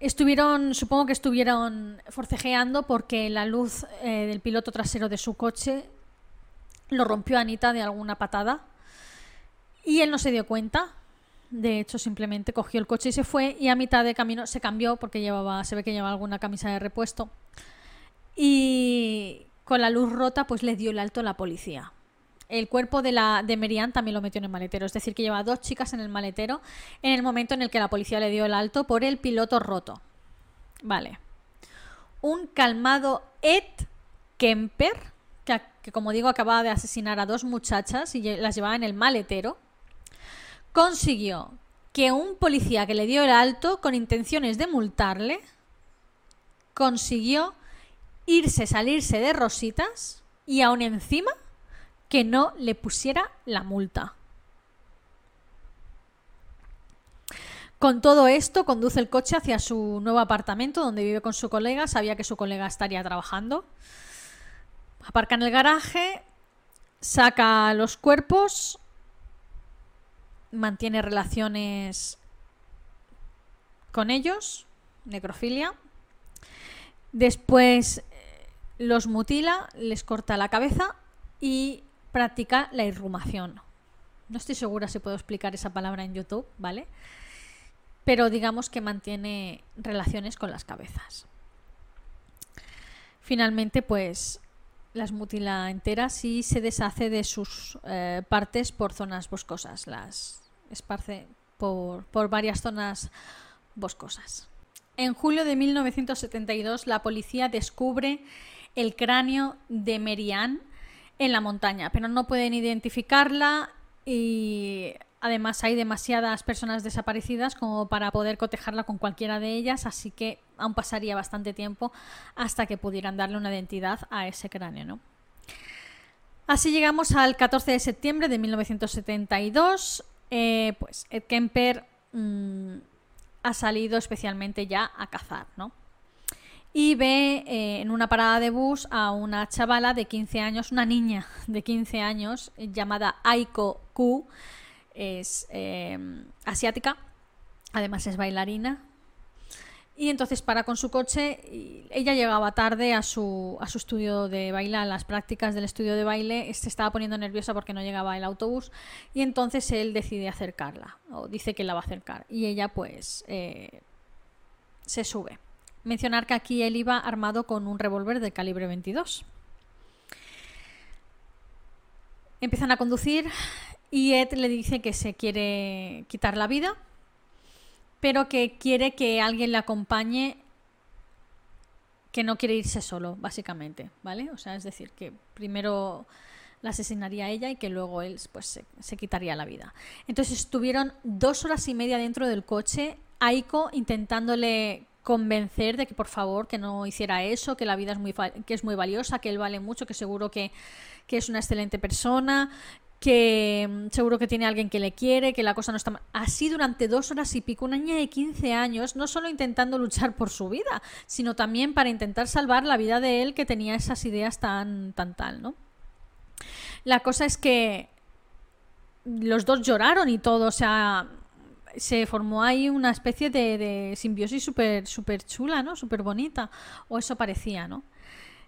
Estuvieron, supongo que estuvieron forcejeando porque la luz eh, del piloto trasero de su coche lo rompió Anita de alguna patada y él no se dio cuenta. De hecho, simplemente cogió el coche y se fue y a mitad de camino se cambió porque llevaba, se ve que llevaba alguna camisa de repuesto y con la luz rota pues le dio el alto a la policía el cuerpo de, la, de Merian también lo metió en el maletero. Es decir, que lleva dos chicas en el maletero en el momento en el que la policía le dio el alto por el piloto roto. Vale. Un calmado Ed Kemper, que, que como digo acababa de asesinar a dos muchachas y las llevaba en el maletero, consiguió que un policía que le dio el alto con intenciones de multarle, consiguió irse, salirse de rositas y aún encima que no le pusiera la multa. Con todo esto, conduce el coche hacia su nuevo apartamento donde vive con su colega. Sabía que su colega estaría trabajando. Aparca en el garaje, saca los cuerpos, mantiene relaciones con ellos, necrofilia. Después eh, los mutila, les corta la cabeza y practica la irrumación. No estoy segura si puedo explicar esa palabra en YouTube, ¿vale? Pero digamos que mantiene relaciones con las cabezas. Finalmente, pues las mutila enteras y se deshace de sus eh, partes por zonas boscosas. Las esparce por, por varias zonas boscosas. En julio de 1972, la policía descubre el cráneo de Merian en la montaña, pero no pueden identificarla y además hay demasiadas personas desaparecidas como para poder cotejarla con cualquiera de ellas, así que aún pasaría bastante tiempo hasta que pudieran darle una identidad a ese cráneo, ¿no? Así llegamos al 14 de septiembre de 1972. Eh, pues Ed Kemper mm, ha salido especialmente ya a cazar, ¿no? Y ve eh, en una parada de bus a una chavala de 15 años, una niña de 15 años llamada Aiko Ku, es eh, asiática, además es bailarina, y entonces para con su coche. Y ella llegaba tarde a su, a su estudio de baile, a las prácticas del estudio de baile. Se estaba poniendo nerviosa porque no llegaba el autobús. Y entonces él decide acercarla. O dice que la va a acercar. Y ella pues eh, se sube. Mencionar que aquí él iba armado con un revólver de calibre 22. Empiezan a conducir y Ed le dice que se quiere quitar la vida pero que quiere que alguien le acompañe que no quiere irse solo, básicamente, ¿vale? O sea, es decir, que primero la asesinaría ella y que luego él pues, se, quitaría la vida. Entonces estuvieron dos horas y media dentro del coche, Aiko intentándole convencer de que por favor que no hiciera eso, que la vida es muy, que es muy valiosa, que él vale mucho, que seguro que, que es una excelente persona, que mm, seguro que tiene alguien que le quiere, que la cosa no está mal. Así durante dos horas y pico, una niña de 15 años, no solo intentando luchar por su vida, sino también para intentar salvar la vida de él que tenía esas ideas tan, tan tal, ¿no? La cosa es que los dos lloraron y todo, o sea, se formó ahí una especie de, simbiosis súper super chula, ¿no? Súper bonita, o eso parecía, ¿no?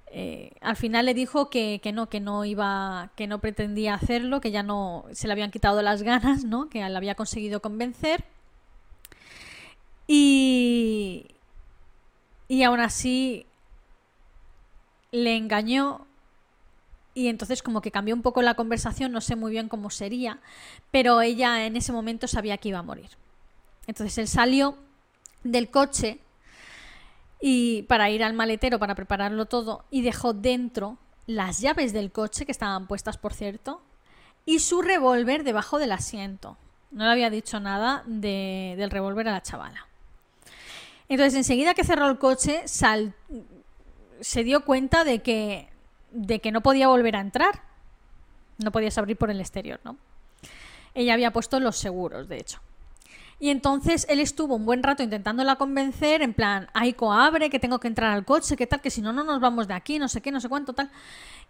Eh, al final le dijo que, no, que no iba, que no pretendía hacerlo, que ya no se le habían quitado las ganas, ¿no? Que la había conseguido convencer. Y, y aún así le engañó y entonces como que cambió un poco la conversación, no sé muy bien cómo sería, pero ella en ese momento sabía que iba a morir. Entonces él salió del coche y para ir al maletero para prepararlo todo y dejó dentro las llaves del coche que estaban puestas por cierto y su revólver debajo del asiento. No le había dicho nada del revólver a la chavala. Entonces enseguida que cerró el coche se dio cuenta de que, de que no podía volver a entrar. No podías abrir por el exterior, ¿no? Ella había puesto los seguros, de hecho. Y entonces él estuvo un buen rato intentándola convencer, en plan, Aiko, abre, que tengo que entrar al coche, que tal, que si no, no nos vamos de aquí, no sé qué, no sé cuánto, tal.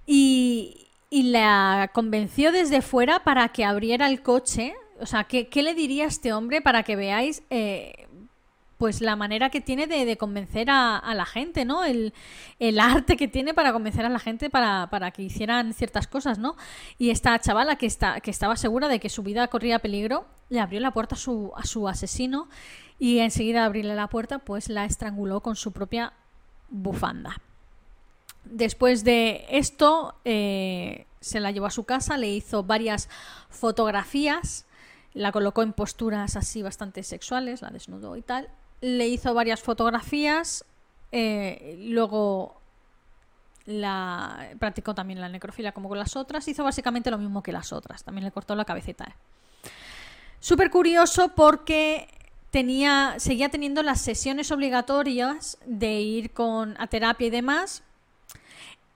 Y, y la convenció desde fuera para que abriera el coche. O sea, ¿qué, le diría a este hombre para que veáis eh, pues la manera que tiene de, convencer a, la gente, ¿no? El, arte que tiene para convencer a la gente para, que hicieran ciertas cosas, ¿no? Y esta chavala que, estaba segura de que su vida corría peligro, le abrió la puerta a su, a su asesino y enseguida abrirle la puerta, pues la estranguló con su propia bufanda. Después de esto, eh, se la llevó a su casa, le hizo varias fotografías, la colocó en posturas así bastante sexuales, la desnudó y tal, le hizo varias fotografías, eh, luego la practicó también la necrofilia como con las otras, hizo básicamente lo mismo que las otras, también le cortó la cabecita. Súper curioso porque tenía, seguía teniendo las sesiones obligatorias de ir con, a terapia y demás.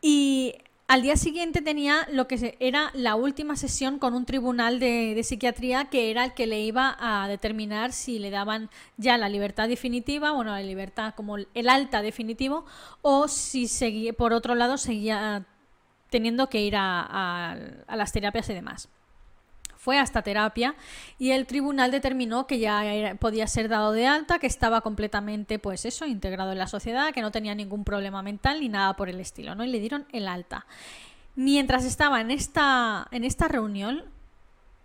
Y al día siguiente tenía lo que era la última sesión con un tribunal de, psiquiatría que era el que le iba a determinar si le daban ya la libertad definitiva, bueno, la libertad como el alta definitivo, o si seguía, por otro lado seguía teniendo que ir a las terapias y demás fue hasta terapia y el tribunal determinó que ya podía ser dado de alta, que estaba completamente, pues eso, integrado en la sociedad, que no tenía ningún problema mental ni nada por el estilo, ¿no? Y le dieron el alta. Mientras estaba en esta, en esta reunión,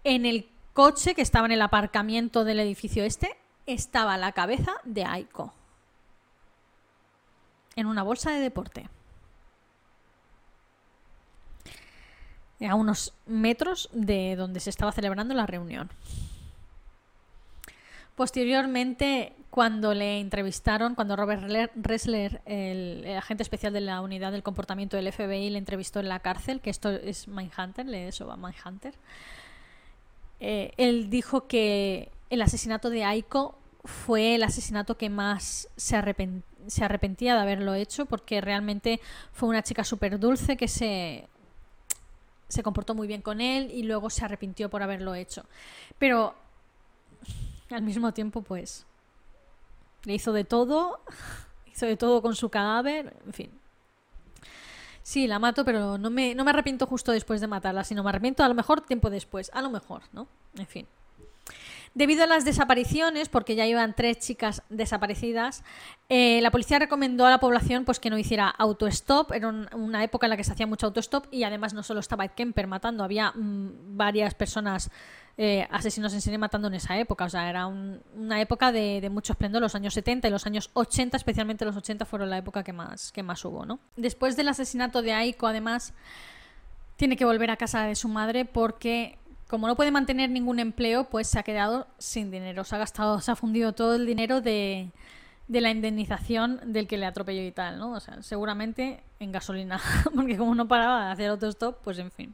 en el coche que estaba en el aparcamiento del edificio este, estaba la cabeza de Aiko. En una bolsa de deporte. A unos metros de donde se estaba celebrando la reunión. Posteriormente, cuando le entrevistaron, cuando Robert Ressler, el, agente especial de la unidad del comportamiento del FBI, le entrevistó en la cárcel, que esto es Mindhunter, le eso va Mindhunter, eh, él dijo que el asesinato de Aiko fue el asesinato que más se, se arrepentía de haberlo hecho, porque realmente fue una chica súper dulce que se se comportó muy bien con él y luego se arrepintió por haberlo hecho. Pero al mismo tiempo, pues, le hizo de todo, hizo de todo con su cadáver, en fin. Sí, la mato, pero no me, no me arrepiento justo después de matarla, sino me arrepiento a lo mejor tiempo después, a lo mejor, ¿no? En fin. Debido a las desapariciones, porque ya iban tres chicas desaparecidas, eh, la policía recomendó a la población pues, que no hiciera autostop. Era una época en la que se hacía mucho autostop y además no solo estaba Ed Kemper matando, había mm, varias personas eh, asesinos en serie matando en esa época. O sea, era una época de, de, mucho esplendor. Los años 70 y los años 80, especialmente los 80, fueron la época que más, que más hubo. ¿no? Después del asesinato de Aiko, además, tiene que volver a casa de su madre porque como no puede mantener ningún empleo, pues se ha quedado sin dinero. Se ha gastado, se ha fundido todo el dinero de, la indemnización del que le atropelló y tal, ¿no? O sea, seguramente en gasolina, porque como no paraba de hacer autostop, pues en fin.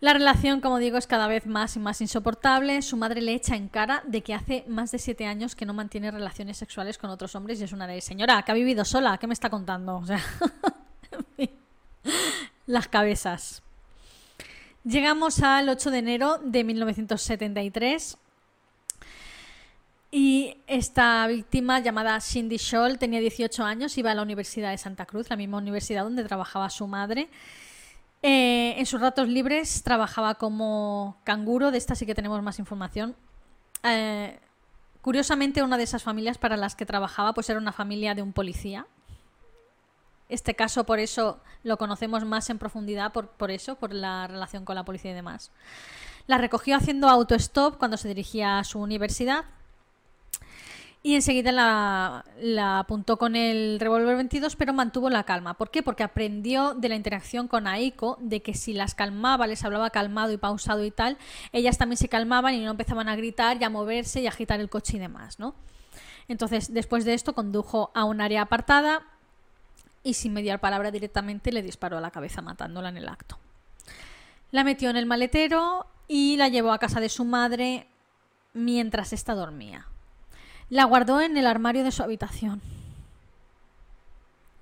La relación, como digo, es cada vez más y más insoportable. Su madre le echa en cara de que hace más de siete años que no mantiene relaciones sexuales con otros hombres y es una de señora, que ha vivido sola, ¿qué me está contando? O sea, en fin. las cabezas. Llegamos al 8 de enero de 1973 y esta víctima llamada Cindy Scholl tenía 18 años, iba a la Universidad de Santa Cruz, la misma universidad donde trabajaba su madre. Eh, en sus ratos libres trabajaba como canguro, de esta sí que tenemos más información. Eh, curiosamente, una de esas familias para las que trabajaba pues era una familia de un policía, este caso por eso lo conocemos más en profundidad, por, por eso, por la relación con la policía y demás. La recogió haciendo autostop cuando se dirigía a su universidad y enseguida la, la, apuntó con el revólver 22, pero mantuvo la calma. ¿Por qué? Porque aprendió de la interacción con Aiko de que si las calmaba, les hablaba calmado y pausado y tal, ellas también se calmaban y no empezaban a gritar y a moverse y a agitar el coche y demás, ¿no? Entonces, después de esto, condujo a un área apartada, y sin mediar palabra directamente le disparó a la cabeza matándola en el acto. La metió en el maletero y la llevó a casa de su madre mientras ésta dormía. La guardó en el armario de su habitación.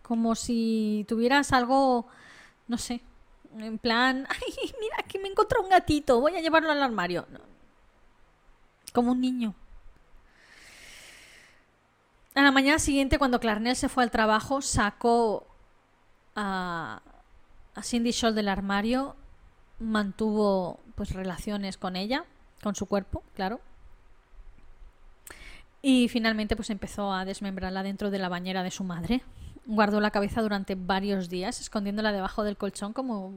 Como si tuvieras algo, no sé, en plan, ay, mira, aquí me encontró un gatito, voy a llevarlo al armario. Como un niño. A la mañana siguiente, cuando Clarnell se fue al trabajo, sacó a, Cindy Scholl del armario, mantuvo pues relaciones con ella, con su cuerpo, claro. Y finalmente pues empezó a desmembrarla dentro de la bañera de su madre. Guardó la cabeza durante varios días, escondiéndola debajo del colchón como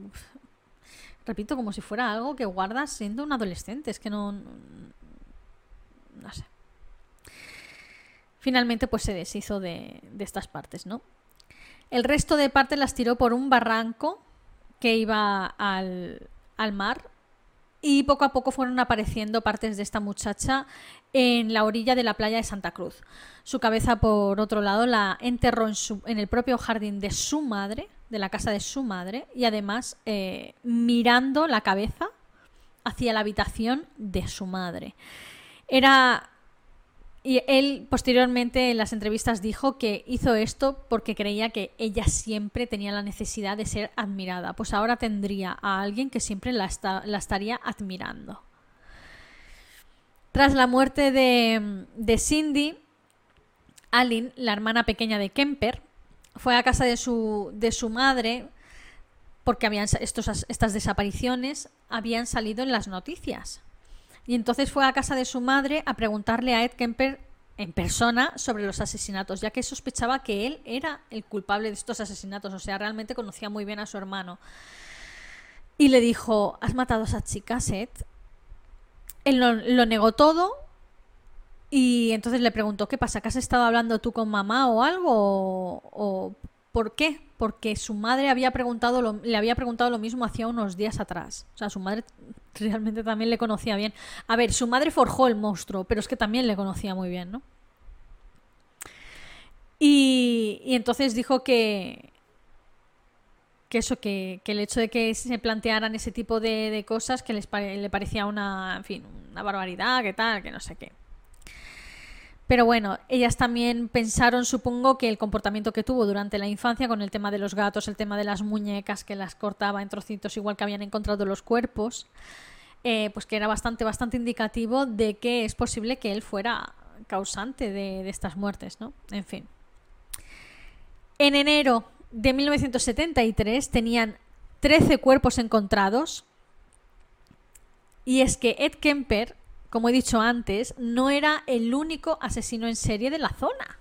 repito, como si fuera algo que guardas siendo un adolescente, es que no no sé finalmente pues se deshizo de, estas partes, ¿no? El resto de partes las tiró por un barranco que iba al, al mar y poco a poco fueron apareciendo partes de esta muchacha en la orilla de la playa de Santa Cruz. Su cabeza, por otro lado, la enterró en, su, en el propio jardín de su madre, de la casa de su madre, y además eh, mirando la cabeza hacia la habitación de su madre. Era y él posteriormente en las entrevistas dijo que hizo esto porque creía que ella siempre tenía la necesidad de ser admirada. Pues ahora tendría a alguien que siempre la, estaría admirando. Tras la muerte de, de Cindy, Aline, la hermana pequeña de Kemper, fue a casa de su, de su madre porque habían estos, estas desapariciones habían salido en las noticias. Y entonces fue a casa de su madre a preguntarle a Ed Kemper en persona sobre los asesinatos, ya que sospechaba que él era el culpable de estos asesinatos, o sea, realmente conocía muy bien a su hermano. Y le dijo, ¿has matado a esa chica, Seth? Él lo, negó todo y entonces le preguntó, ¿qué pasa? ¿Que has estado hablando tú con mamá o algo? ¿O, por qué? Porque su madre había preguntado le había preguntado lo mismo hacía unos días atrás. O sea, su madre realmente también le conocía bien. A ver, su madre forjó el monstruo, pero es que también le conocía muy bien, ¿no? Y, entonces dijo que, que eso, que, el hecho de que se plantearan ese tipo de, cosas, que les le parecía una, en fin, una barbaridad, que tal, que no sé qué. Pero bueno, ellas también pensaron, supongo, que el comportamiento que tuvo durante la infancia con el tema de los gatos, el tema de las muñecas que las cortaba en trocitos igual que habían encontrado los cuerpos, eh, pues que era bastante, bastante indicativo de que es posible que él fuera causante de, estas muertes, ¿no? En fin. En enero de 1973 tenían 13 cuerpos encontrados. Y es que Ed Kemper, como he dicho antes, no era el único asesino en serie de la zona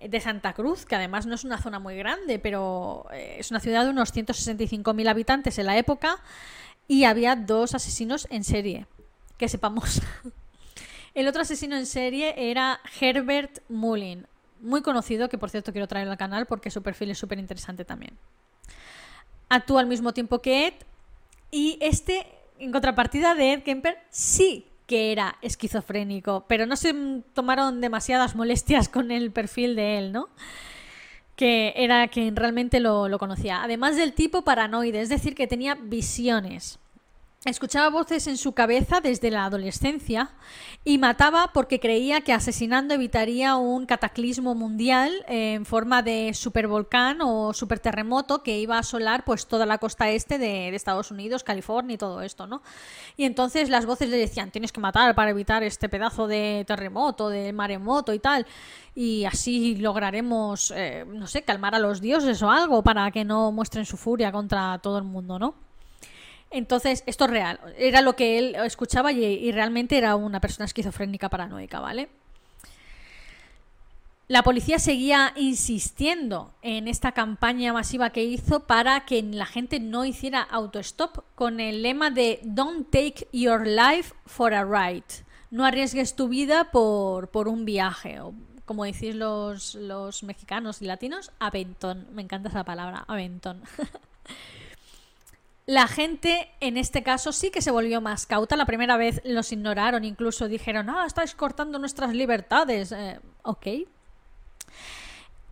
de Santa Cruz, que además no es una zona muy grande, pero eh, es una ciudad de unos 165.000 habitantes en la época y había dos asesinos en serie, que sepamos. El otro asesino en serie era Herbert Mullin, muy conocido, que por cierto quiero traer al canal porque su perfil es súper interesante también. Actúa al mismo tiempo que Ed y este, en contrapartida de Ed Kemper, sí que era esquizofrénico, pero no se tomaron demasiadas molestias con el perfil de él, ¿no? Que era quien realmente lo, lo conocía. Además del tipo paranoide, es decir, que tenía visiones. Escuchaba voces en su cabeza desde la adolescencia y mataba porque creía que asesinando evitaría un cataclismo mundial en forma de supervolcán o superterremoto que iba a asolar pues toda la costa este de, Estados Unidos, California y todo esto, ¿no? Y entonces las voces le decían, tienes que matar para evitar este pedazo de terremoto, de maremoto y tal. Y así lograremos, eh, no sé, calmar a los dioses o algo para que no muestren su furia contra todo el mundo, ¿no? Entonces, esto es real. Era lo que él escuchaba y, y, realmente era una persona esquizofrénica paranoica, ¿vale? La policía seguía insistiendo en esta campaña masiva que hizo para que la gente no hiciera autostop con el lema de Don't take your life for a ride. No arriesgues tu vida por, por un viaje. O, como decís los, los mexicanos y latinos, aventón. Me encanta esa palabra, aventón. La gente en este caso sí que se volvió más cauta. La primera vez los ignoraron, incluso dijeron, ah, estáis cortando nuestras libertades. Eh, ok.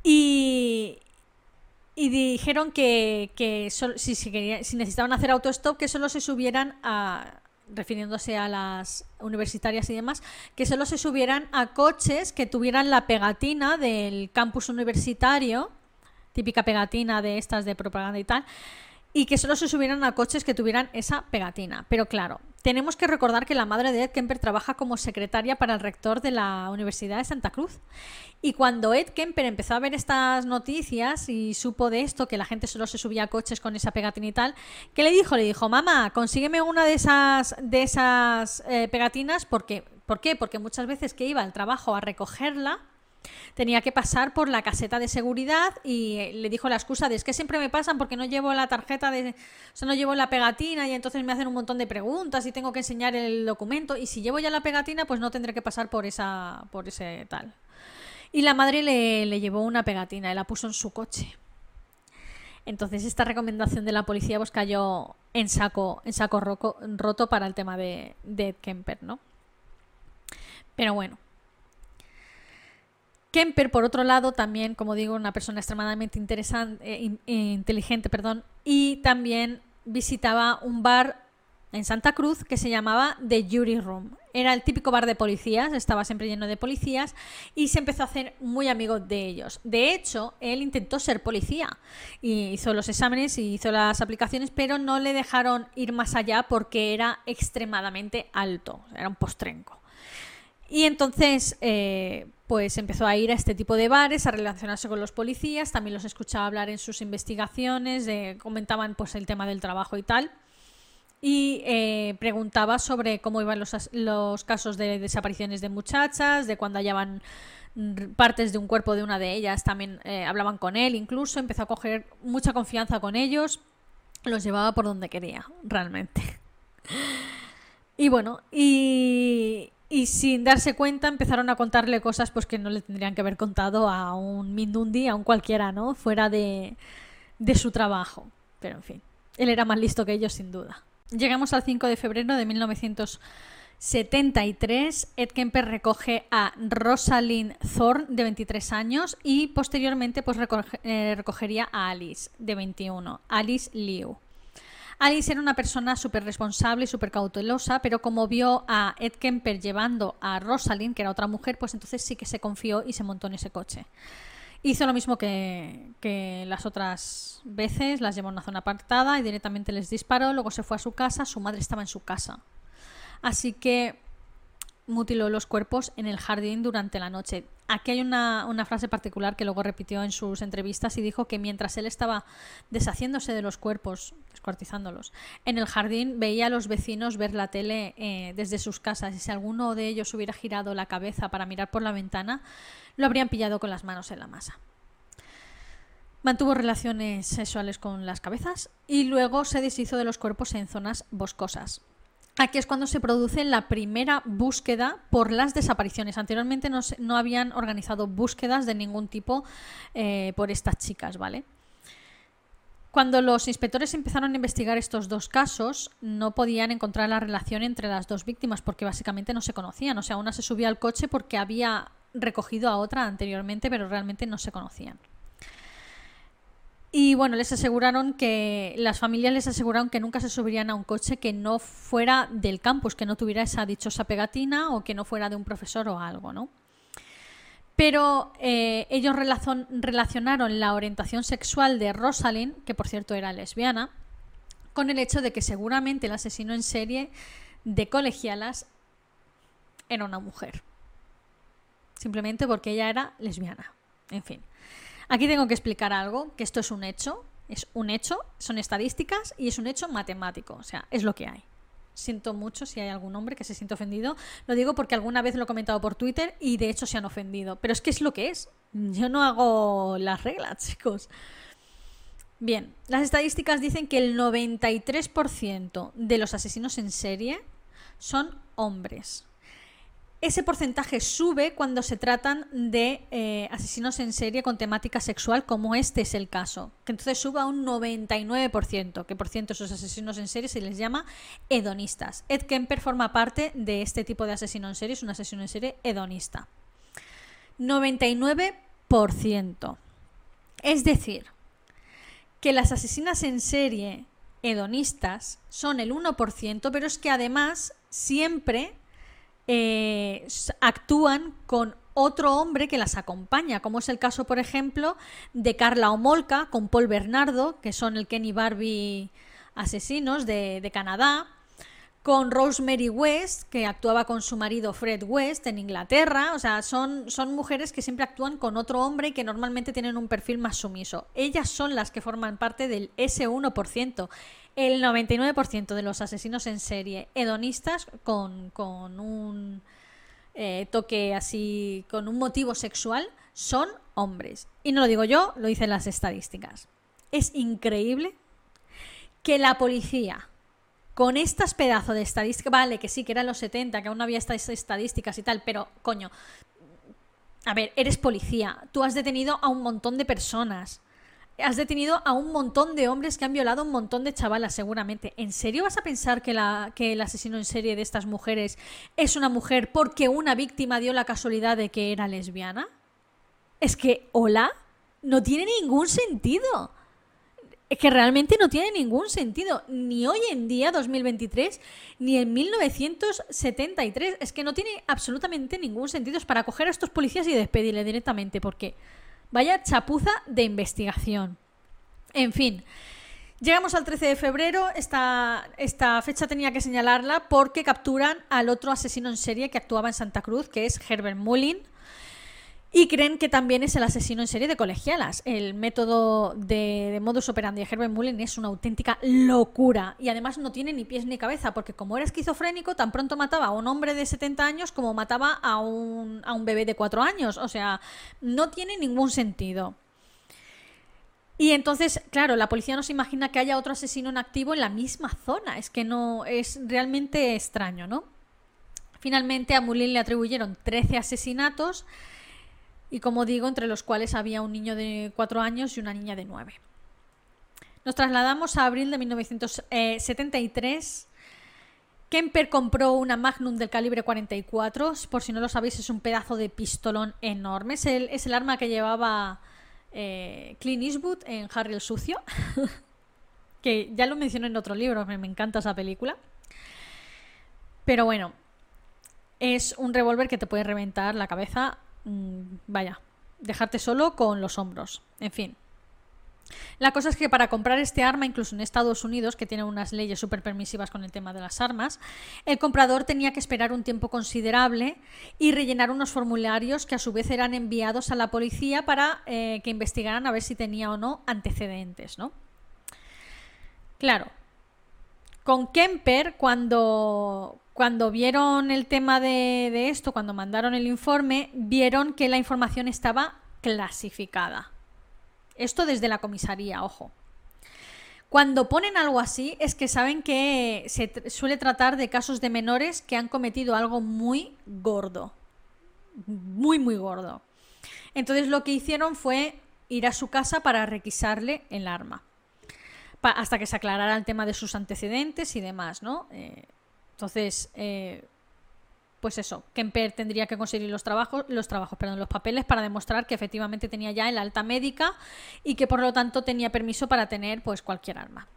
Y, dijeron que, si, si, necesitaban hacer autostop, que solo se subieran a, refiriéndose a las universitarias y demás, que solo se subieran a coches que tuvieran la pegatina del campus universitario, típica pegatina de estas de propaganda y tal, y que solo se subieran a coches que tuvieran esa pegatina. Pero claro, tenemos que recordar que la madre de Ed Kemper trabaja como secretaria para el rector de la Universidad de Santa Cruz. Y cuando Ed Kemper empezó a ver estas noticias y supo de esto, que la gente solo se subía a coches con esa pegatina y tal, ¿qué le dijo? Le dijo, mamá, consígueme una de esas, de esas eh, pegatinas porque... ¿Por qué? Porque muchas veces que iba al trabajo a recogerla, tenía que pasar por la caseta de seguridad y le dijo la excusa de es que siempre me pasan porque no llevo la tarjeta de o no llevo la pegatina y entonces me hacen un montón de preguntas y tengo que enseñar el documento y si llevo ya la pegatina pues no tendré que pasar por esa por ese tal. Y la madre le, le llevó una pegatina y la puso en su coche. Entonces esta recomendación de la policía pues cayó en saco, en saco roto para el tema de, de Ed Kemper, ¿no? Pero bueno, Kemper, por otro lado, también, como digo, una persona extremadamente interesante, eh, inteligente, perdón, y también visitaba un bar en Santa Cruz que se llamaba The Jury Room. Era el típico bar de policías, estaba siempre lleno de policías y se empezó a hacer muy amigo de ellos. De hecho, él intentó ser policía y hizo los exámenes y hizo las aplicaciones, pero no le dejaron ir más allá porque era extremadamente alto, era un postrenco. Y entonces, eh, pues empezó a ir a este tipo de bares, a relacionarse con los policías, también los escuchaba hablar en sus investigaciones, eh, comentaban pues el tema del trabajo y tal. Y eh, preguntaba sobre cómo iban los, los, casos de desapariciones de muchachas, de cuando hallaban partes de un cuerpo de una de ellas, también eh, hablaban con él, incluso empezó a coger mucha confianza con ellos, los llevaba por donde quería, realmente. Y bueno, y, y sin darse cuenta empezaron a contarle cosas pues que no le tendrían que haber contado a un Mindundi, a un cualquiera, ¿no? Fuera de, de su trabajo. Pero en fin, él era más listo que ellos sin duda. Llegamos al 5 de febrero de 1973. Ed Kemper recoge a Rosalind Thorne, de 23 años, y posteriormente pues, eh, recogería a Alice, de 21, Alice Liu. Alice era una persona súper responsable y súper cautelosa, pero como vio a Ed Kemper llevando a Rosalind, que era otra mujer, pues entonces sí que se confió y se montó en ese coche. Hizo lo mismo que, que, las otras veces, las llevó a una zona apartada y directamente les disparó, luego se fue a su casa, su madre estaba en su casa. Así que mutiló los cuerpos en el jardín durante la noche. Aquí hay una, frase particular que luego repitió en sus entrevistas y dijo que mientras él estaba deshaciéndose de los cuerpos, descuartizándolos, en el jardín veía a los vecinos ver la tele eh, desde sus casas y si alguno de ellos hubiera girado la cabeza para mirar por la ventana, lo habrían pillado con las manos en la masa. Mantuvo relaciones sexuales con las cabezas y luego se deshizo de los cuerpos en zonas boscosas. Aquí es cuando se produce la primera búsqueda por las desapariciones. Anteriormente no, no habían organizado búsquedas de ningún tipo eh, por estas chicas, ¿vale? Cuando los inspectores empezaron a investigar estos dos casos, no podían encontrar la relación entre las dos víctimas porque básicamente no se conocían. O sea, una se subía al coche porque había recogido a otra anteriormente, pero realmente no se conocían. Y bueno, les aseguraron que las familias les aseguraron que nunca se subirían a un coche que no fuera del campus, que no tuviera esa dichosa pegatina o que no fuera de un profesor o algo, ¿no? Pero eh, ellos relacionaron la orientación sexual de Rosalind, que por cierto era lesbiana, con el hecho de que seguramente el asesino en serie de colegialas era una mujer. Simplemente porque ella era lesbiana. En fin. Aquí tengo que explicar algo, que esto es un hecho, es un hecho, son estadísticas y es un hecho matemático, o sea, es lo que hay. Siento mucho si hay algún hombre que se siente ofendido. Lo digo porque alguna vez lo he comentado por Twitter y de hecho se han ofendido. Pero es que es lo que es. Yo no hago las reglas, chicos. Bien, las estadísticas dicen que el 93% de los asesinos en serie son hombres ese porcentaje sube cuando se tratan de eh, asesinos en serie con temática sexual, como este es el caso. Que entonces sube a un 99%, que por ciento esos asesinos en serie se les llama hedonistas. Ed Kemper forma parte de este tipo de asesino en serie, es un asesino en serie hedonista. 99%. Es decir, que las asesinas en serie hedonistas son el 1%, pero es que además siempre eh, actúan con otro hombre que las acompaña, como es el caso, por ejemplo, de Carla Omolka con Paul Bernardo, que son el Kenny Barbie asesinos de, Canadá, con Rosemary West, que actuaba con su marido Fred West en Inglaterra. O sea, son, son mujeres que siempre actúan con otro hombre y que normalmente tienen un perfil más sumiso. Ellas son las que forman parte del S1%. El 99% de los asesinos en serie hedonistas con, con un eh, toque así, con un motivo sexual, son hombres. Y no lo digo yo, lo dicen las estadísticas. Es increíble que la policía con estas pedazos de estadísticas, vale, que sí, que eran los 70, que aún no había estas estadísticas y tal, pero coño, a ver, eres policía, tú has detenido a un montón de personas, has detenido a un montón de hombres que han violado a un montón de chavalas, seguramente. ¿En serio vas a pensar que, la, que el asesino en serie de estas mujeres es una mujer porque una víctima dio la casualidad de que era lesbiana? Es que, hola, no tiene ningún sentido es que realmente no tiene ningún sentido, ni hoy en día, 2023, ni en 1973. Es que no tiene absolutamente ningún sentido. Es para coger a estos policías y despedirle directamente, porque vaya chapuza de investigación. En fin. Llegamos al 13 de febrero, esta, esta fecha tenía que señalarla porque capturan al otro asesino en serie que actuaba en Santa Cruz, que es Herbert Mullin, y creen que también es el asesino en serie de colegialas. El método de, modus operandi de Herbert Mullen es una auténtica locura. Y además no tiene ni pies ni cabeza, porque como era esquizofrénico, tan pronto mataba a un hombre de 70 años como mataba a un, a un bebé de 4 años. O sea, no tiene ningún sentido. Y entonces, claro, la policía no se imagina que haya otro asesino en activo en la misma zona. Es que no, es realmente extraño, ¿no? Finalmente a Mullen le atribuyeron 13 asesinatos y como digo, entre los cuales había un niño de 4 años y una niña de 9. Nos trasladamos a abril de 1973. Kemper compró una Magnum del calibre 44. Por si no lo sabéis, es un pedazo de pistolón enorme. Es el, arma que llevaba eh, Clint Eastwood en Harry el Sucio. que ya lo mencioné en otro libro, me encanta esa película. Pero bueno, es un revólver que te puede reventar la cabeza Mm, vaya, dejarte solo con los hombros. En fin. La cosa es que para comprar este arma, incluso en Estados Unidos, que tiene unas leyes súper permisivas con el tema de las armas, el comprador tenía que esperar un tiempo considerable y rellenar unos formularios que a su vez eran enviados a la policía para eh, que investigaran a ver si tenía o no antecedentes, ¿no? Claro, con Kemper, cuando, cuando vieron el tema de, esto, cuando mandaron el informe, vieron que la información estaba clasificada. Esto desde la comisaría, ojo. Cuando ponen algo así es que saben que se suele tratar de casos de menores que han cometido algo muy gordo. Muy, muy gordo. Entonces lo que hicieron fue ir a su casa para requisarle el arma. hasta que se aclarara el tema de sus antecedentes y demás, ¿no? Eh, entonces, eh, pues eso, Kemper tendría que conseguir los trabajos, los trabajos, perdón, los papeles para demostrar que efectivamente tenía ya el alta médica y que por lo tanto tenía permiso para tener pues cualquier arma.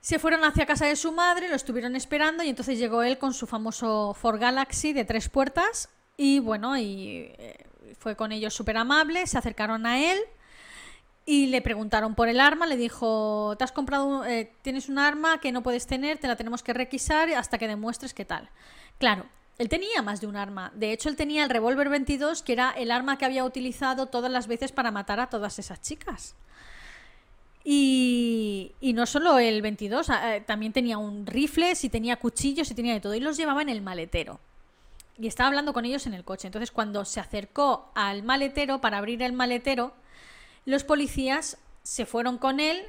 Se fueron hacia casa de su madre, lo estuvieron esperando y entonces llegó él con su famoso Ford Galaxy de tres puertas y bueno, y eh, fue con ellos súper amable, se acercaron a él y le preguntaron por el arma, le dijo, te has comprado, eh, tienes un arma que no puedes tener, te la tenemos que requisar hasta que demuestres qué tal. Claro, él tenía más de un arma. De hecho, él tenía el revólver 22, que era el arma que había utilizado todas las veces para matar a todas esas chicas. Y, y no solo el 22, eh, también tenía un rifle, si tenía cuchillos, si tenía de todo. Y los llevaba en el maletero. Y estaba hablando con ellos en el coche. Entonces, cuando se acercó al maletero para abrir el maletero, los policías se fueron con él,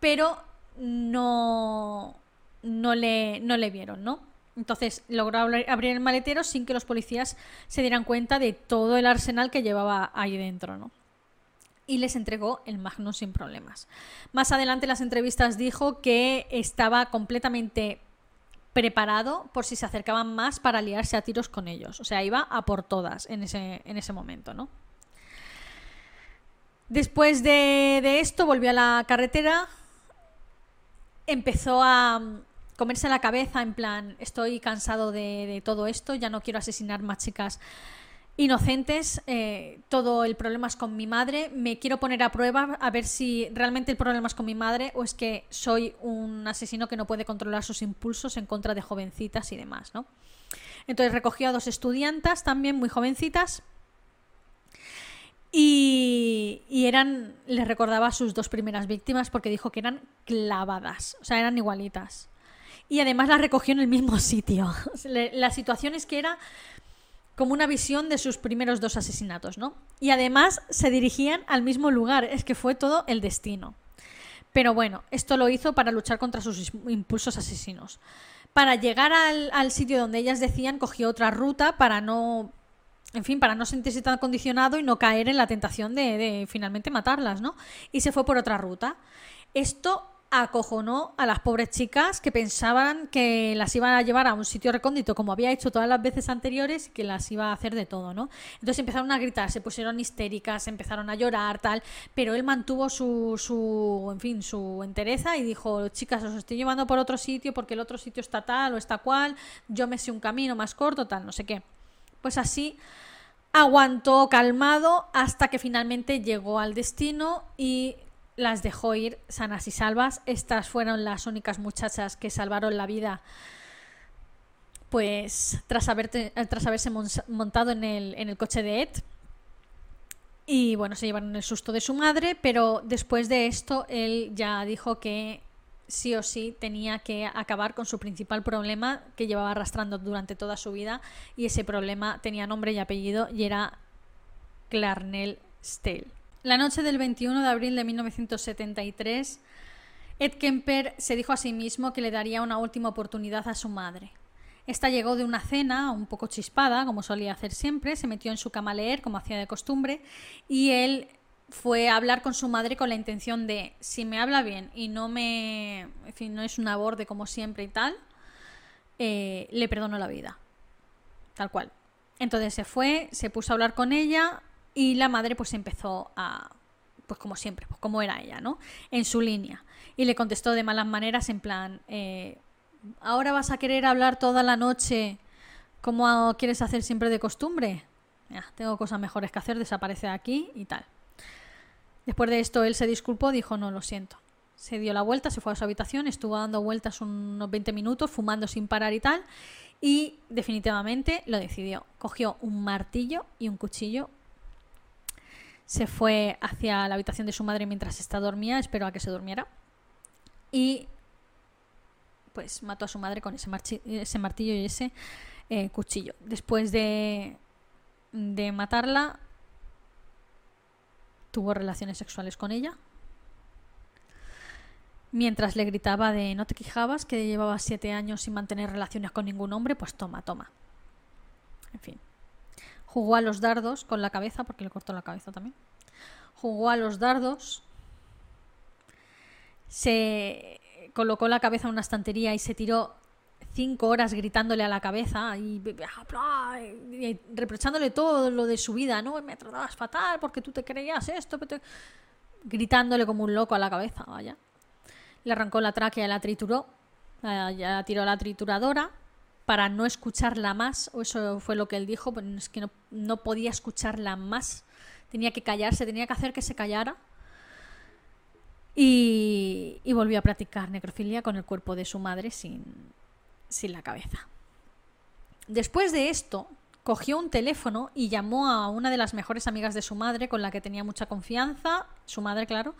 pero no, no, le, no le vieron, ¿no? Entonces logró abrir el maletero sin que los policías se dieran cuenta de todo el arsenal que llevaba ahí dentro, ¿no? Y les entregó el Magnum sin problemas. Más adelante en las entrevistas dijo que estaba completamente preparado por si se acercaban más para liarse a tiros con ellos. O sea, iba a por todas en ese, en ese momento, ¿no? Después de, esto volvió a la carretera, empezó a mm, comerse la cabeza en plan, estoy cansado de, todo esto, ya no quiero asesinar más chicas inocentes, eh, todo el problema es con mi madre, me quiero poner a prueba a ver si realmente el problema es con mi madre o es que soy un asesino que no puede controlar sus impulsos en contra de jovencitas y demás, ¿no? Entonces recogió a dos estudiantas también muy jovencitas y, eran, les recordaba a sus dos primeras víctimas porque dijo que eran clavadas, o sea, eran igualitas. Y además las recogió en el mismo sitio. La situación es que era como una visión de sus primeros dos asesinatos, ¿no? Y además se dirigían al mismo lugar, es que fue todo el destino. Pero bueno, esto lo hizo para luchar contra sus impulsos asesinos. Para llegar al, al sitio donde ellas decían, cogió otra ruta para no en fin, para no sentirse tan condicionado y no caer en la tentación de, finalmente matarlas, ¿no? Y se fue por otra ruta. Esto acojonó a las pobres chicas que pensaban que las iban a llevar a un sitio recóndito como había hecho todas las veces anteriores y que las iba a hacer de todo, ¿no? Entonces empezaron a gritar, se pusieron histéricas, empezaron a llorar, tal, pero él mantuvo su, en fin, su entereza y dijo, chicas, os estoy llevando por otro sitio porque el otro sitio está tal o está cual, yo me sé un camino más corto, tal, no sé qué. Pues así aguantó calmado hasta que finalmente llegó al destino y las dejó ir sanas y salvas. Estas fueron las únicas muchachas que salvaron la vida pues tras, tras haberse montado en el, en el coche de Ed. Y bueno, se llevaron el susto de su madre, pero después de esto él ya dijo que sí o sí tenía que acabar con su principal problema que llevaba arrastrando durante toda su vida y ese problema tenía nombre y apellido y era Clarnell Stale. La noche del 21 de abril de 1973, Ed Kemper se dijo a sí mismo que le daría una última oportunidad a su madre. Esta llegó de una cena un poco chispada, como solía hacer siempre, se metió en su cama a leer, como hacía de costumbre, y él fue hablar con su madre con la intención de, si me habla bien y no me, en fin, no es un aborde como siempre y tal, eh, le perdono la vida. Tal cual. Entonces se fue, se puso a hablar con ella y la madre pues empezó a, pues como siempre, pues como era ella, ¿no? En su línea. Y le contestó de malas maneras en plan, eh, ahora vas a querer hablar toda la noche como quieres hacer siempre de costumbre. Ya, tengo cosas mejores que hacer, desaparece aquí y tal. Después de esto él se disculpó, dijo no, lo siento. Se dio la vuelta, se fue a su habitación, estuvo dando vueltas unos 20 minutos, fumando sin parar y tal, y definitivamente lo decidió. Cogió un martillo y un cuchillo, se fue hacia la habitación de su madre mientras esta dormía, esperó a que se durmiera, y pues mató a su madre con ese, ese martillo y ese eh, cuchillo. Después de, de matarla, tuvo relaciones sexuales con ella. Mientras le gritaba de no te quejabas, que llevaba siete años sin mantener relaciones con ningún hombre, pues toma, toma. En fin. Jugó a los dardos con la cabeza, porque le cortó la cabeza también. Jugó a los dardos. Se colocó la cabeza en una estantería y se tiró cinco horas gritándole a la cabeza y, reprochándole todo lo de su vida, ¿no? Me tratabas fatal porque tú te creías esto, gritándole como un loco a la cabeza, vaya. Le arrancó la tráquea y la trituró, ya tiró a la trituradora para no escucharla más, o eso fue lo que él dijo, pero es que no, no podía escucharla más, tenía que callarse, tenía que hacer que se callara. Y, volvió a practicar necrofilia con el cuerpo de su madre sin, sin la cabeza. Después de esto, cogió un teléfono y llamó a una de las mejores amigas de su madre, con la que tenía mucha confianza, su madre, claro,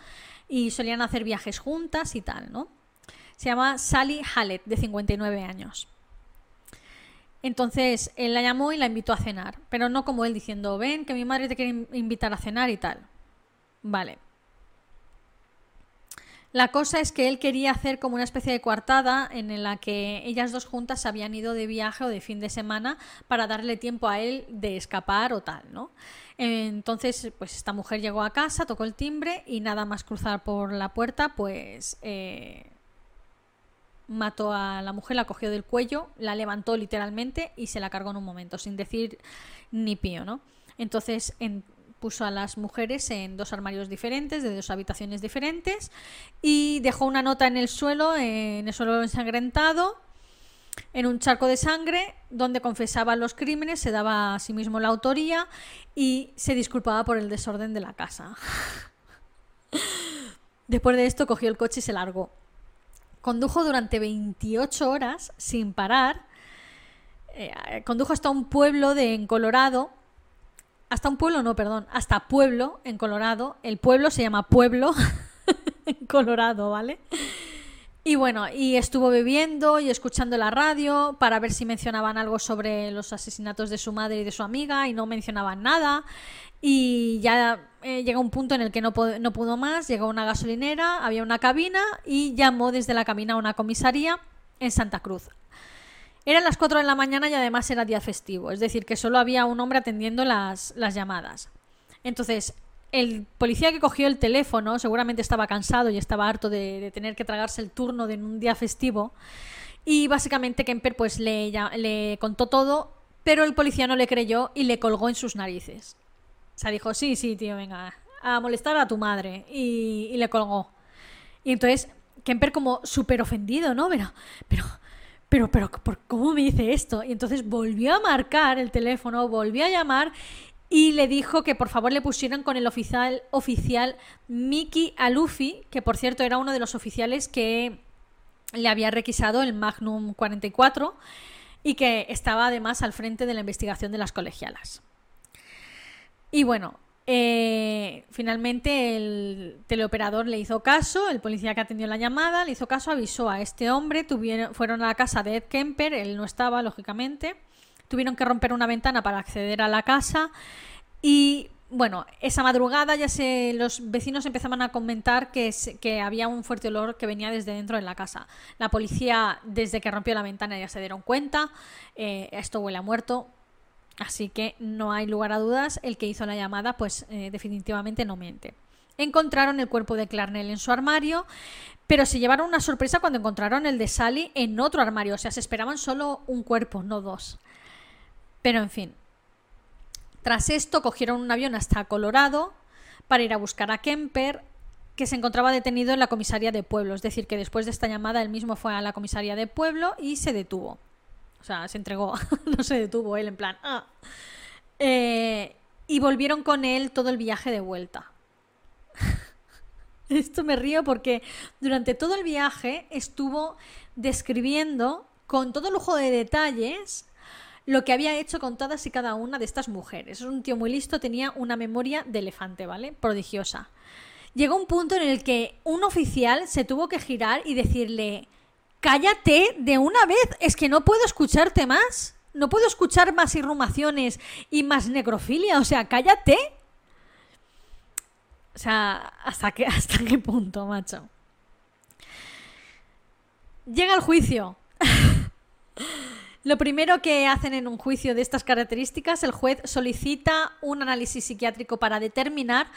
y solían hacer viajes juntas y tal, ¿no? Se llama Sally Hallett, de 59 años. Entonces él la llamó y la invitó a cenar, pero no como él diciendo, ven, que mi madre te quiere invitar a cenar y tal. Vale, la cosa es que él quería hacer como una especie de coartada en la que ellas dos juntas habían ido de viaje o de fin de semana para darle tiempo a él de escapar o tal, ¿no? Entonces, pues esta mujer llegó a casa, tocó el timbre y nada más cruzar por la puerta, pues eh, mató a la mujer, la cogió del cuello, la levantó literalmente y se la cargó en un momento, sin decir ni pío, ¿no? Entonces, en, puso a las mujeres en dos armarios diferentes, de dos habitaciones diferentes, y dejó una nota en el suelo, en el suelo ensangrentado, en un charco de sangre, donde confesaba los crímenes, se daba a sí mismo la autoría y se disculpaba por el desorden de la casa. Después de esto cogió el coche y se largó. Condujo durante 28 horas sin parar. Eh, condujo hasta un pueblo de en Colorado hasta un pueblo, no, perdón, hasta Pueblo, en Colorado. El pueblo se llama Pueblo, en Colorado, ¿vale? Y bueno, y estuvo bebiendo y escuchando la radio para ver si mencionaban algo sobre los asesinatos de su madre y de su amiga y no mencionaban nada. Y ya eh, llega un punto en el que no, no pudo más, llegó a una gasolinera, había una cabina y llamó desde la cabina a una comisaría en Santa Cruz. Eran las 4 de la mañana y además era día festivo, es decir, que solo había un hombre atendiendo las, llamadas. Entonces, el policía que cogió el teléfono seguramente estaba cansado y estaba harto de, tener que tragarse el turno de un día festivo. Y básicamente Kemper pues le, le contó todo, pero el policía no le creyó y le colgó en sus narices. O sea, dijo, sí, sí, tío, venga, a molestar a tu madre. Y, y le colgó. Y entonces Kemper como súper ofendido, ¿no? Pero, pero, pero, pero, ¿por ¿cómo me dice esto? Y entonces volvió a marcar el teléfono, volvió a llamar y le dijo que por favor le pusieran con el oficial, oficial Mickey Alufi, que por cierto era uno de los oficiales que le había requisado el Magnum 44 y que estaba además al frente de la investigación de las colegialas. Y bueno, eh, finalmente el teleoperador le hizo caso, el policía que atendió la llamada le hizo caso, avisó a este hombre, tuvieron, fueron a la casa de Ed Kemper, él no estaba, lógicamente, tuvieron que romper una ventana para acceder a la casa y bueno, esa madrugada ya se, los vecinos empezaban a comentar que, había un fuerte olor que venía desde dentro de la casa. La policía, desde que rompió la ventana, ya se dieron cuenta. Eh, esto huele a muerto. Así que no hay lugar a dudas, el que hizo la llamada pues eh, definitivamente no miente. Encontraron el cuerpo de Clarnell en su armario, pero se llevaron una sorpresa cuando encontraron el de Sally en otro armario, o sea, se esperaban solo un cuerpo, no dos. Pero en fin. Tras esto cogieron un avión hasta Colorado para ir a buscar a Kemper, que se encontraba detenido en la comisaría de pueblo, es decir, que después de esta llamada él mismo fue a la comisaría de pueblo y se detuvo. O sea, se entregó, no se detuvo él en plan. Ah". Eh, y volvieron con él todo el viaje de vuelta. Esto me río porque durante todo el viaje estuvo describiendo con todo lujo de detalles lo que había hecho con todas y cada una de estas mujeres. Es un tío muy listo, tenía una memoria de elefante, ¿vale? Prodigiosa. Llegó un punto en el que un oficial se tuvo que girar y decirle, cállate de una vez, es que no puedo escucharte más, no puedo escuchar más irrumaciones y más necrofilia, o sea, cállate. O sea, ¿hasta qué, hasta qué punto, macho? Llega el juicio. Lo primero que hacen en un juicio de estas características, el juez solicita un análisis psiquiátrico para determinar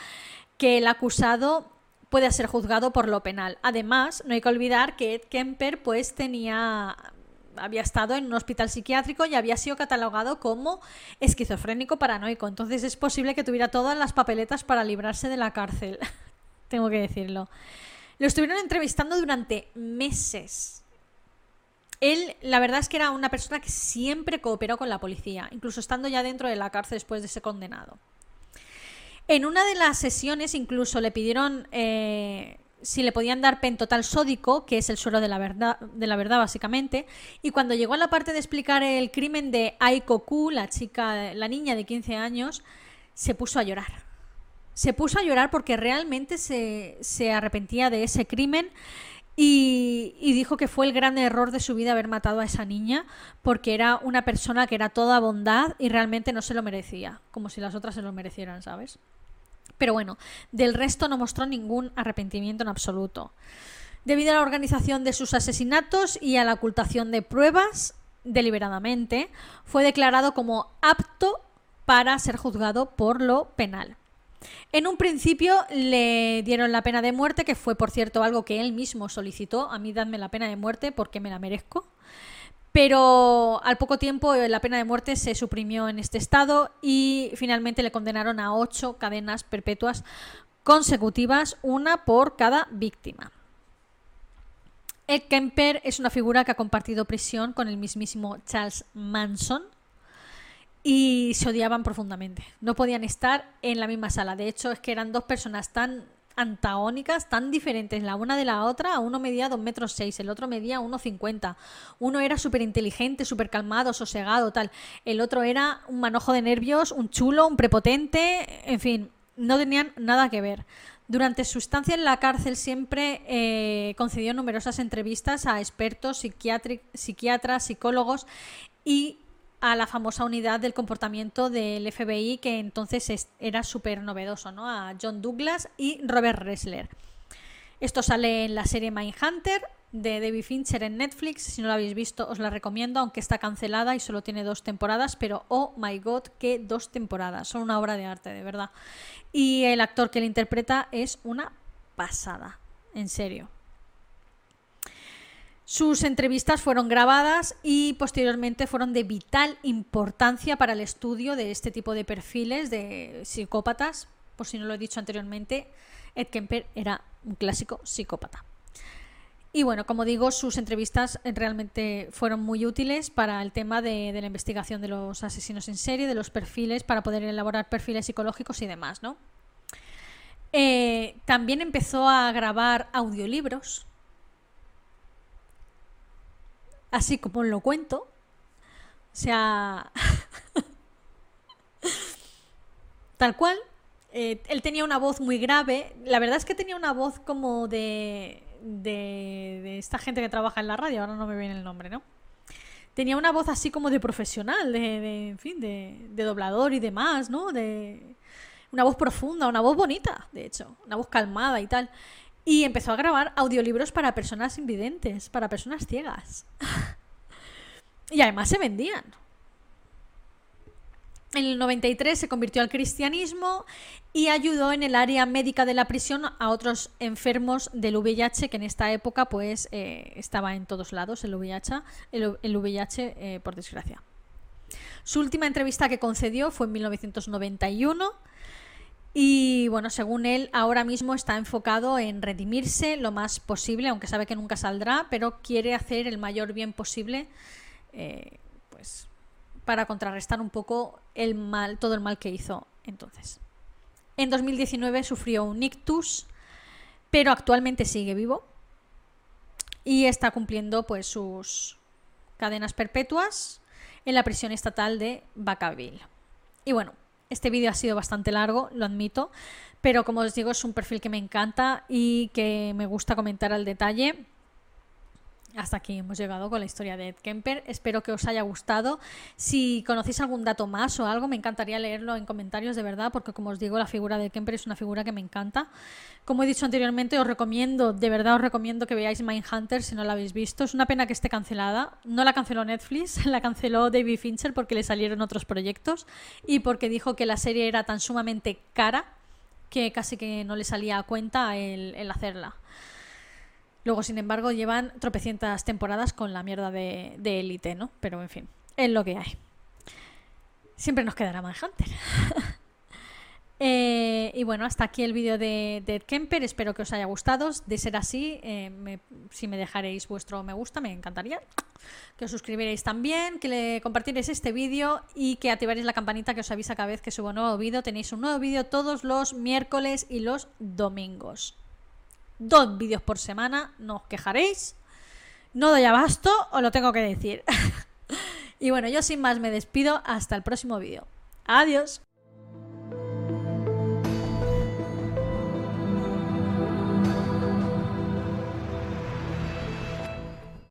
que el acusado puede ser juzgado por lo penal. Además, no hay que olvidar que Ed Kemper pues tenía había estado en un hospital psiquiátrico y había sido catalogado como esquizofrénico paranoico. Entonces es posible que tuviera todas las papeletas para librarse de la cárcel. Tengo que decirlo. Lo estuvieron entrevistando durante meses él, la verdad es que era una persona que siempre cooperó con la policía, incluso estando ya dentro de la cárcel después de ser condenado. En una de las sesiones incluso le pidieron eh, si le podían dar pentotal sódico, que es el suero de la verdad, de la verdad básicamente, y cuando llegó a la parte de explicar el crimen de Aiko Ku, la chica, la niña de 15 años, se puso a llorar. Se puso a llorar porque realmente se, se arrepentía de ese crimen y, dijo que fue el gran error de su vida haber matado a esa niña porque era una persona que era toda bondad y realmente no se lo merecía, como si las otras se lo merecieran, ¿sabes? Pero bueno, del resto no mostró ningún arrepentimiento en absoluto. Debido a la organización de sus asesinatos y a la ocultación de pruebas, deliberadamente, fue declarado como apto para ser juzgado por lo penal. En un principio le dieron la pena de muerte, que fue, por cierto, algo que él mismo solicitó. A mí dadme la pena de muerte porque me la merezco. Pero al poco tiempo eh, la pena de muerte se suprimió en este estado y finalmente le condenaron a ocho cadenas perpetuas consecutivas, una por cada víctima. Ed Kemper es una figura que ha compartido prisión con el mismísimo Charles Manson, y se odiaban profundamente. No podían estar en la misma sala. De hecho, es que eran dos personas tan antagónicas, tan diferentes la una de la otra. Uno medía 2 metros 6, el otro medía 1,50. Uno era súper inteligente, súper calmado, sosegado, tal. El otro era un manojo de nervios, un chulo, un prepotente, en fin, no tenían nada que ver. Durante su estancia en la cárcel siempre eh, concedió numerosas entrevistas a expertos, psiquiatras, psicólogos y a la famosa unidad del comportamiento del FBI que entonces era súper novedoso, ¿no? A John Douglas y Robert Ressler. Esto sale en la serie Mindhunter de David Fincher en Netflix. Si no lo habéis visto, os la recomiendo, aunque está cancelada y solo tiene dos temporadas, pero oh my god, qué dos temporadas. Son una obra de arte, de verdad. Y el actor que le interpreta es una pasada, en serio. Sus entrevistas fueron grabadas y posteriormente fueron de vital importancia para el estudio de este tipo de perfiles de psicópatas. Por si no lo he dicho anteriormente, Ed Kemper era un clásico psicópata. Y bueno, como digo, sus entrevistas realmente fueron muy útiles para el tema de, la investigación de los asesinos en serie, de los perfiles, para poder elaborar perfiles psicológicos y demás, ¿no? Eh, también empezó a grabar audiolibros así como lo cuento. O sea, tal cual. Eh, él tenía una voz muy grave. La verdad es que tenía una voz como de, de, esta gente que trabaja en la radio. Ahora no me viene el nombre, ¿no? Tenía una voz así como de profesional, de, de en fin, de, de doblador y demás, ¿no? De una voz profunda, una voz bonita, de hecho, una voz calmada y tal. Y empezó a grabar audiolibros para personas invidentes, para personas ciegas. y además se vendían. En el 93 se convirtió al cristianismo y ayudó en el área médica de la prisión a otros enfermos del VIH, que en esta época pues eh, estaba en todos lados el VIH, eh, por desgracia. Su última entrevista que concedió fue en 1991 y bueno, según él, ahora mismo está enfocado en redimirse lo más posible, aunque sabe que nunca saldrá, pero quiere hacer el mayor bien posible, eh, pues, para contrarrestar un poco el mal, todo el mal que hizo entonces. En 2019 sufrió un ictus, pero actualmente sigue vivo y está cumpliendo pues sus cadenas perpetuas en la prisión estatal de Vacaville. Y bueno, este vídeo ha sido bastante largo, lo admito, pero como os digo es un perfil que me encanta y que me gusta comentar al detalle hasta aquí hemos llegado con la historia de Ed Kemper. Espero que os haya gustado. Si conocéis algún dato más o algo, me encantaría leerlo en comentarios de verdad, porque como os digo, la figura de Kemper es una figura que me encanta. Como he dicho anteriormente, os recomiendo, de verdad os recomiendo que veáis Mindhunter si no la habéis visto. Es una pena que esté cancelada. No la canceló Netflix, la canceló David Fincher porque le salieron otros proyectos y porque dijo que la serie era tan sumamente cara que casi que no le salía a cuenta el hacerla. Luego, sin embargo, llevan tropecientas temporadas con la mierda de élite, ¿no? Pero en fin, es lo que hay. Siempre nos quedará Manhunter. eh, y bueno, hasta aquí el vídeo de, Ed Kemper. Espero que os haya gustado. De ser así, eh, si me dejaréis vuestro me gusta, me encantaría. Que os suscribierais también, que le compartierais este vídeo y que activaréis la campanita que os avisa cada vez que subo un nuevo vídeo. Tenéis un nuevo vídeo todos los miércoles y los domingos dos vídeos por semana, no os quejaréis. No doy abasto, os lo tengo que decir. y bueno, yo sin más me despido. Hasta el próximo vídeo. Adiós.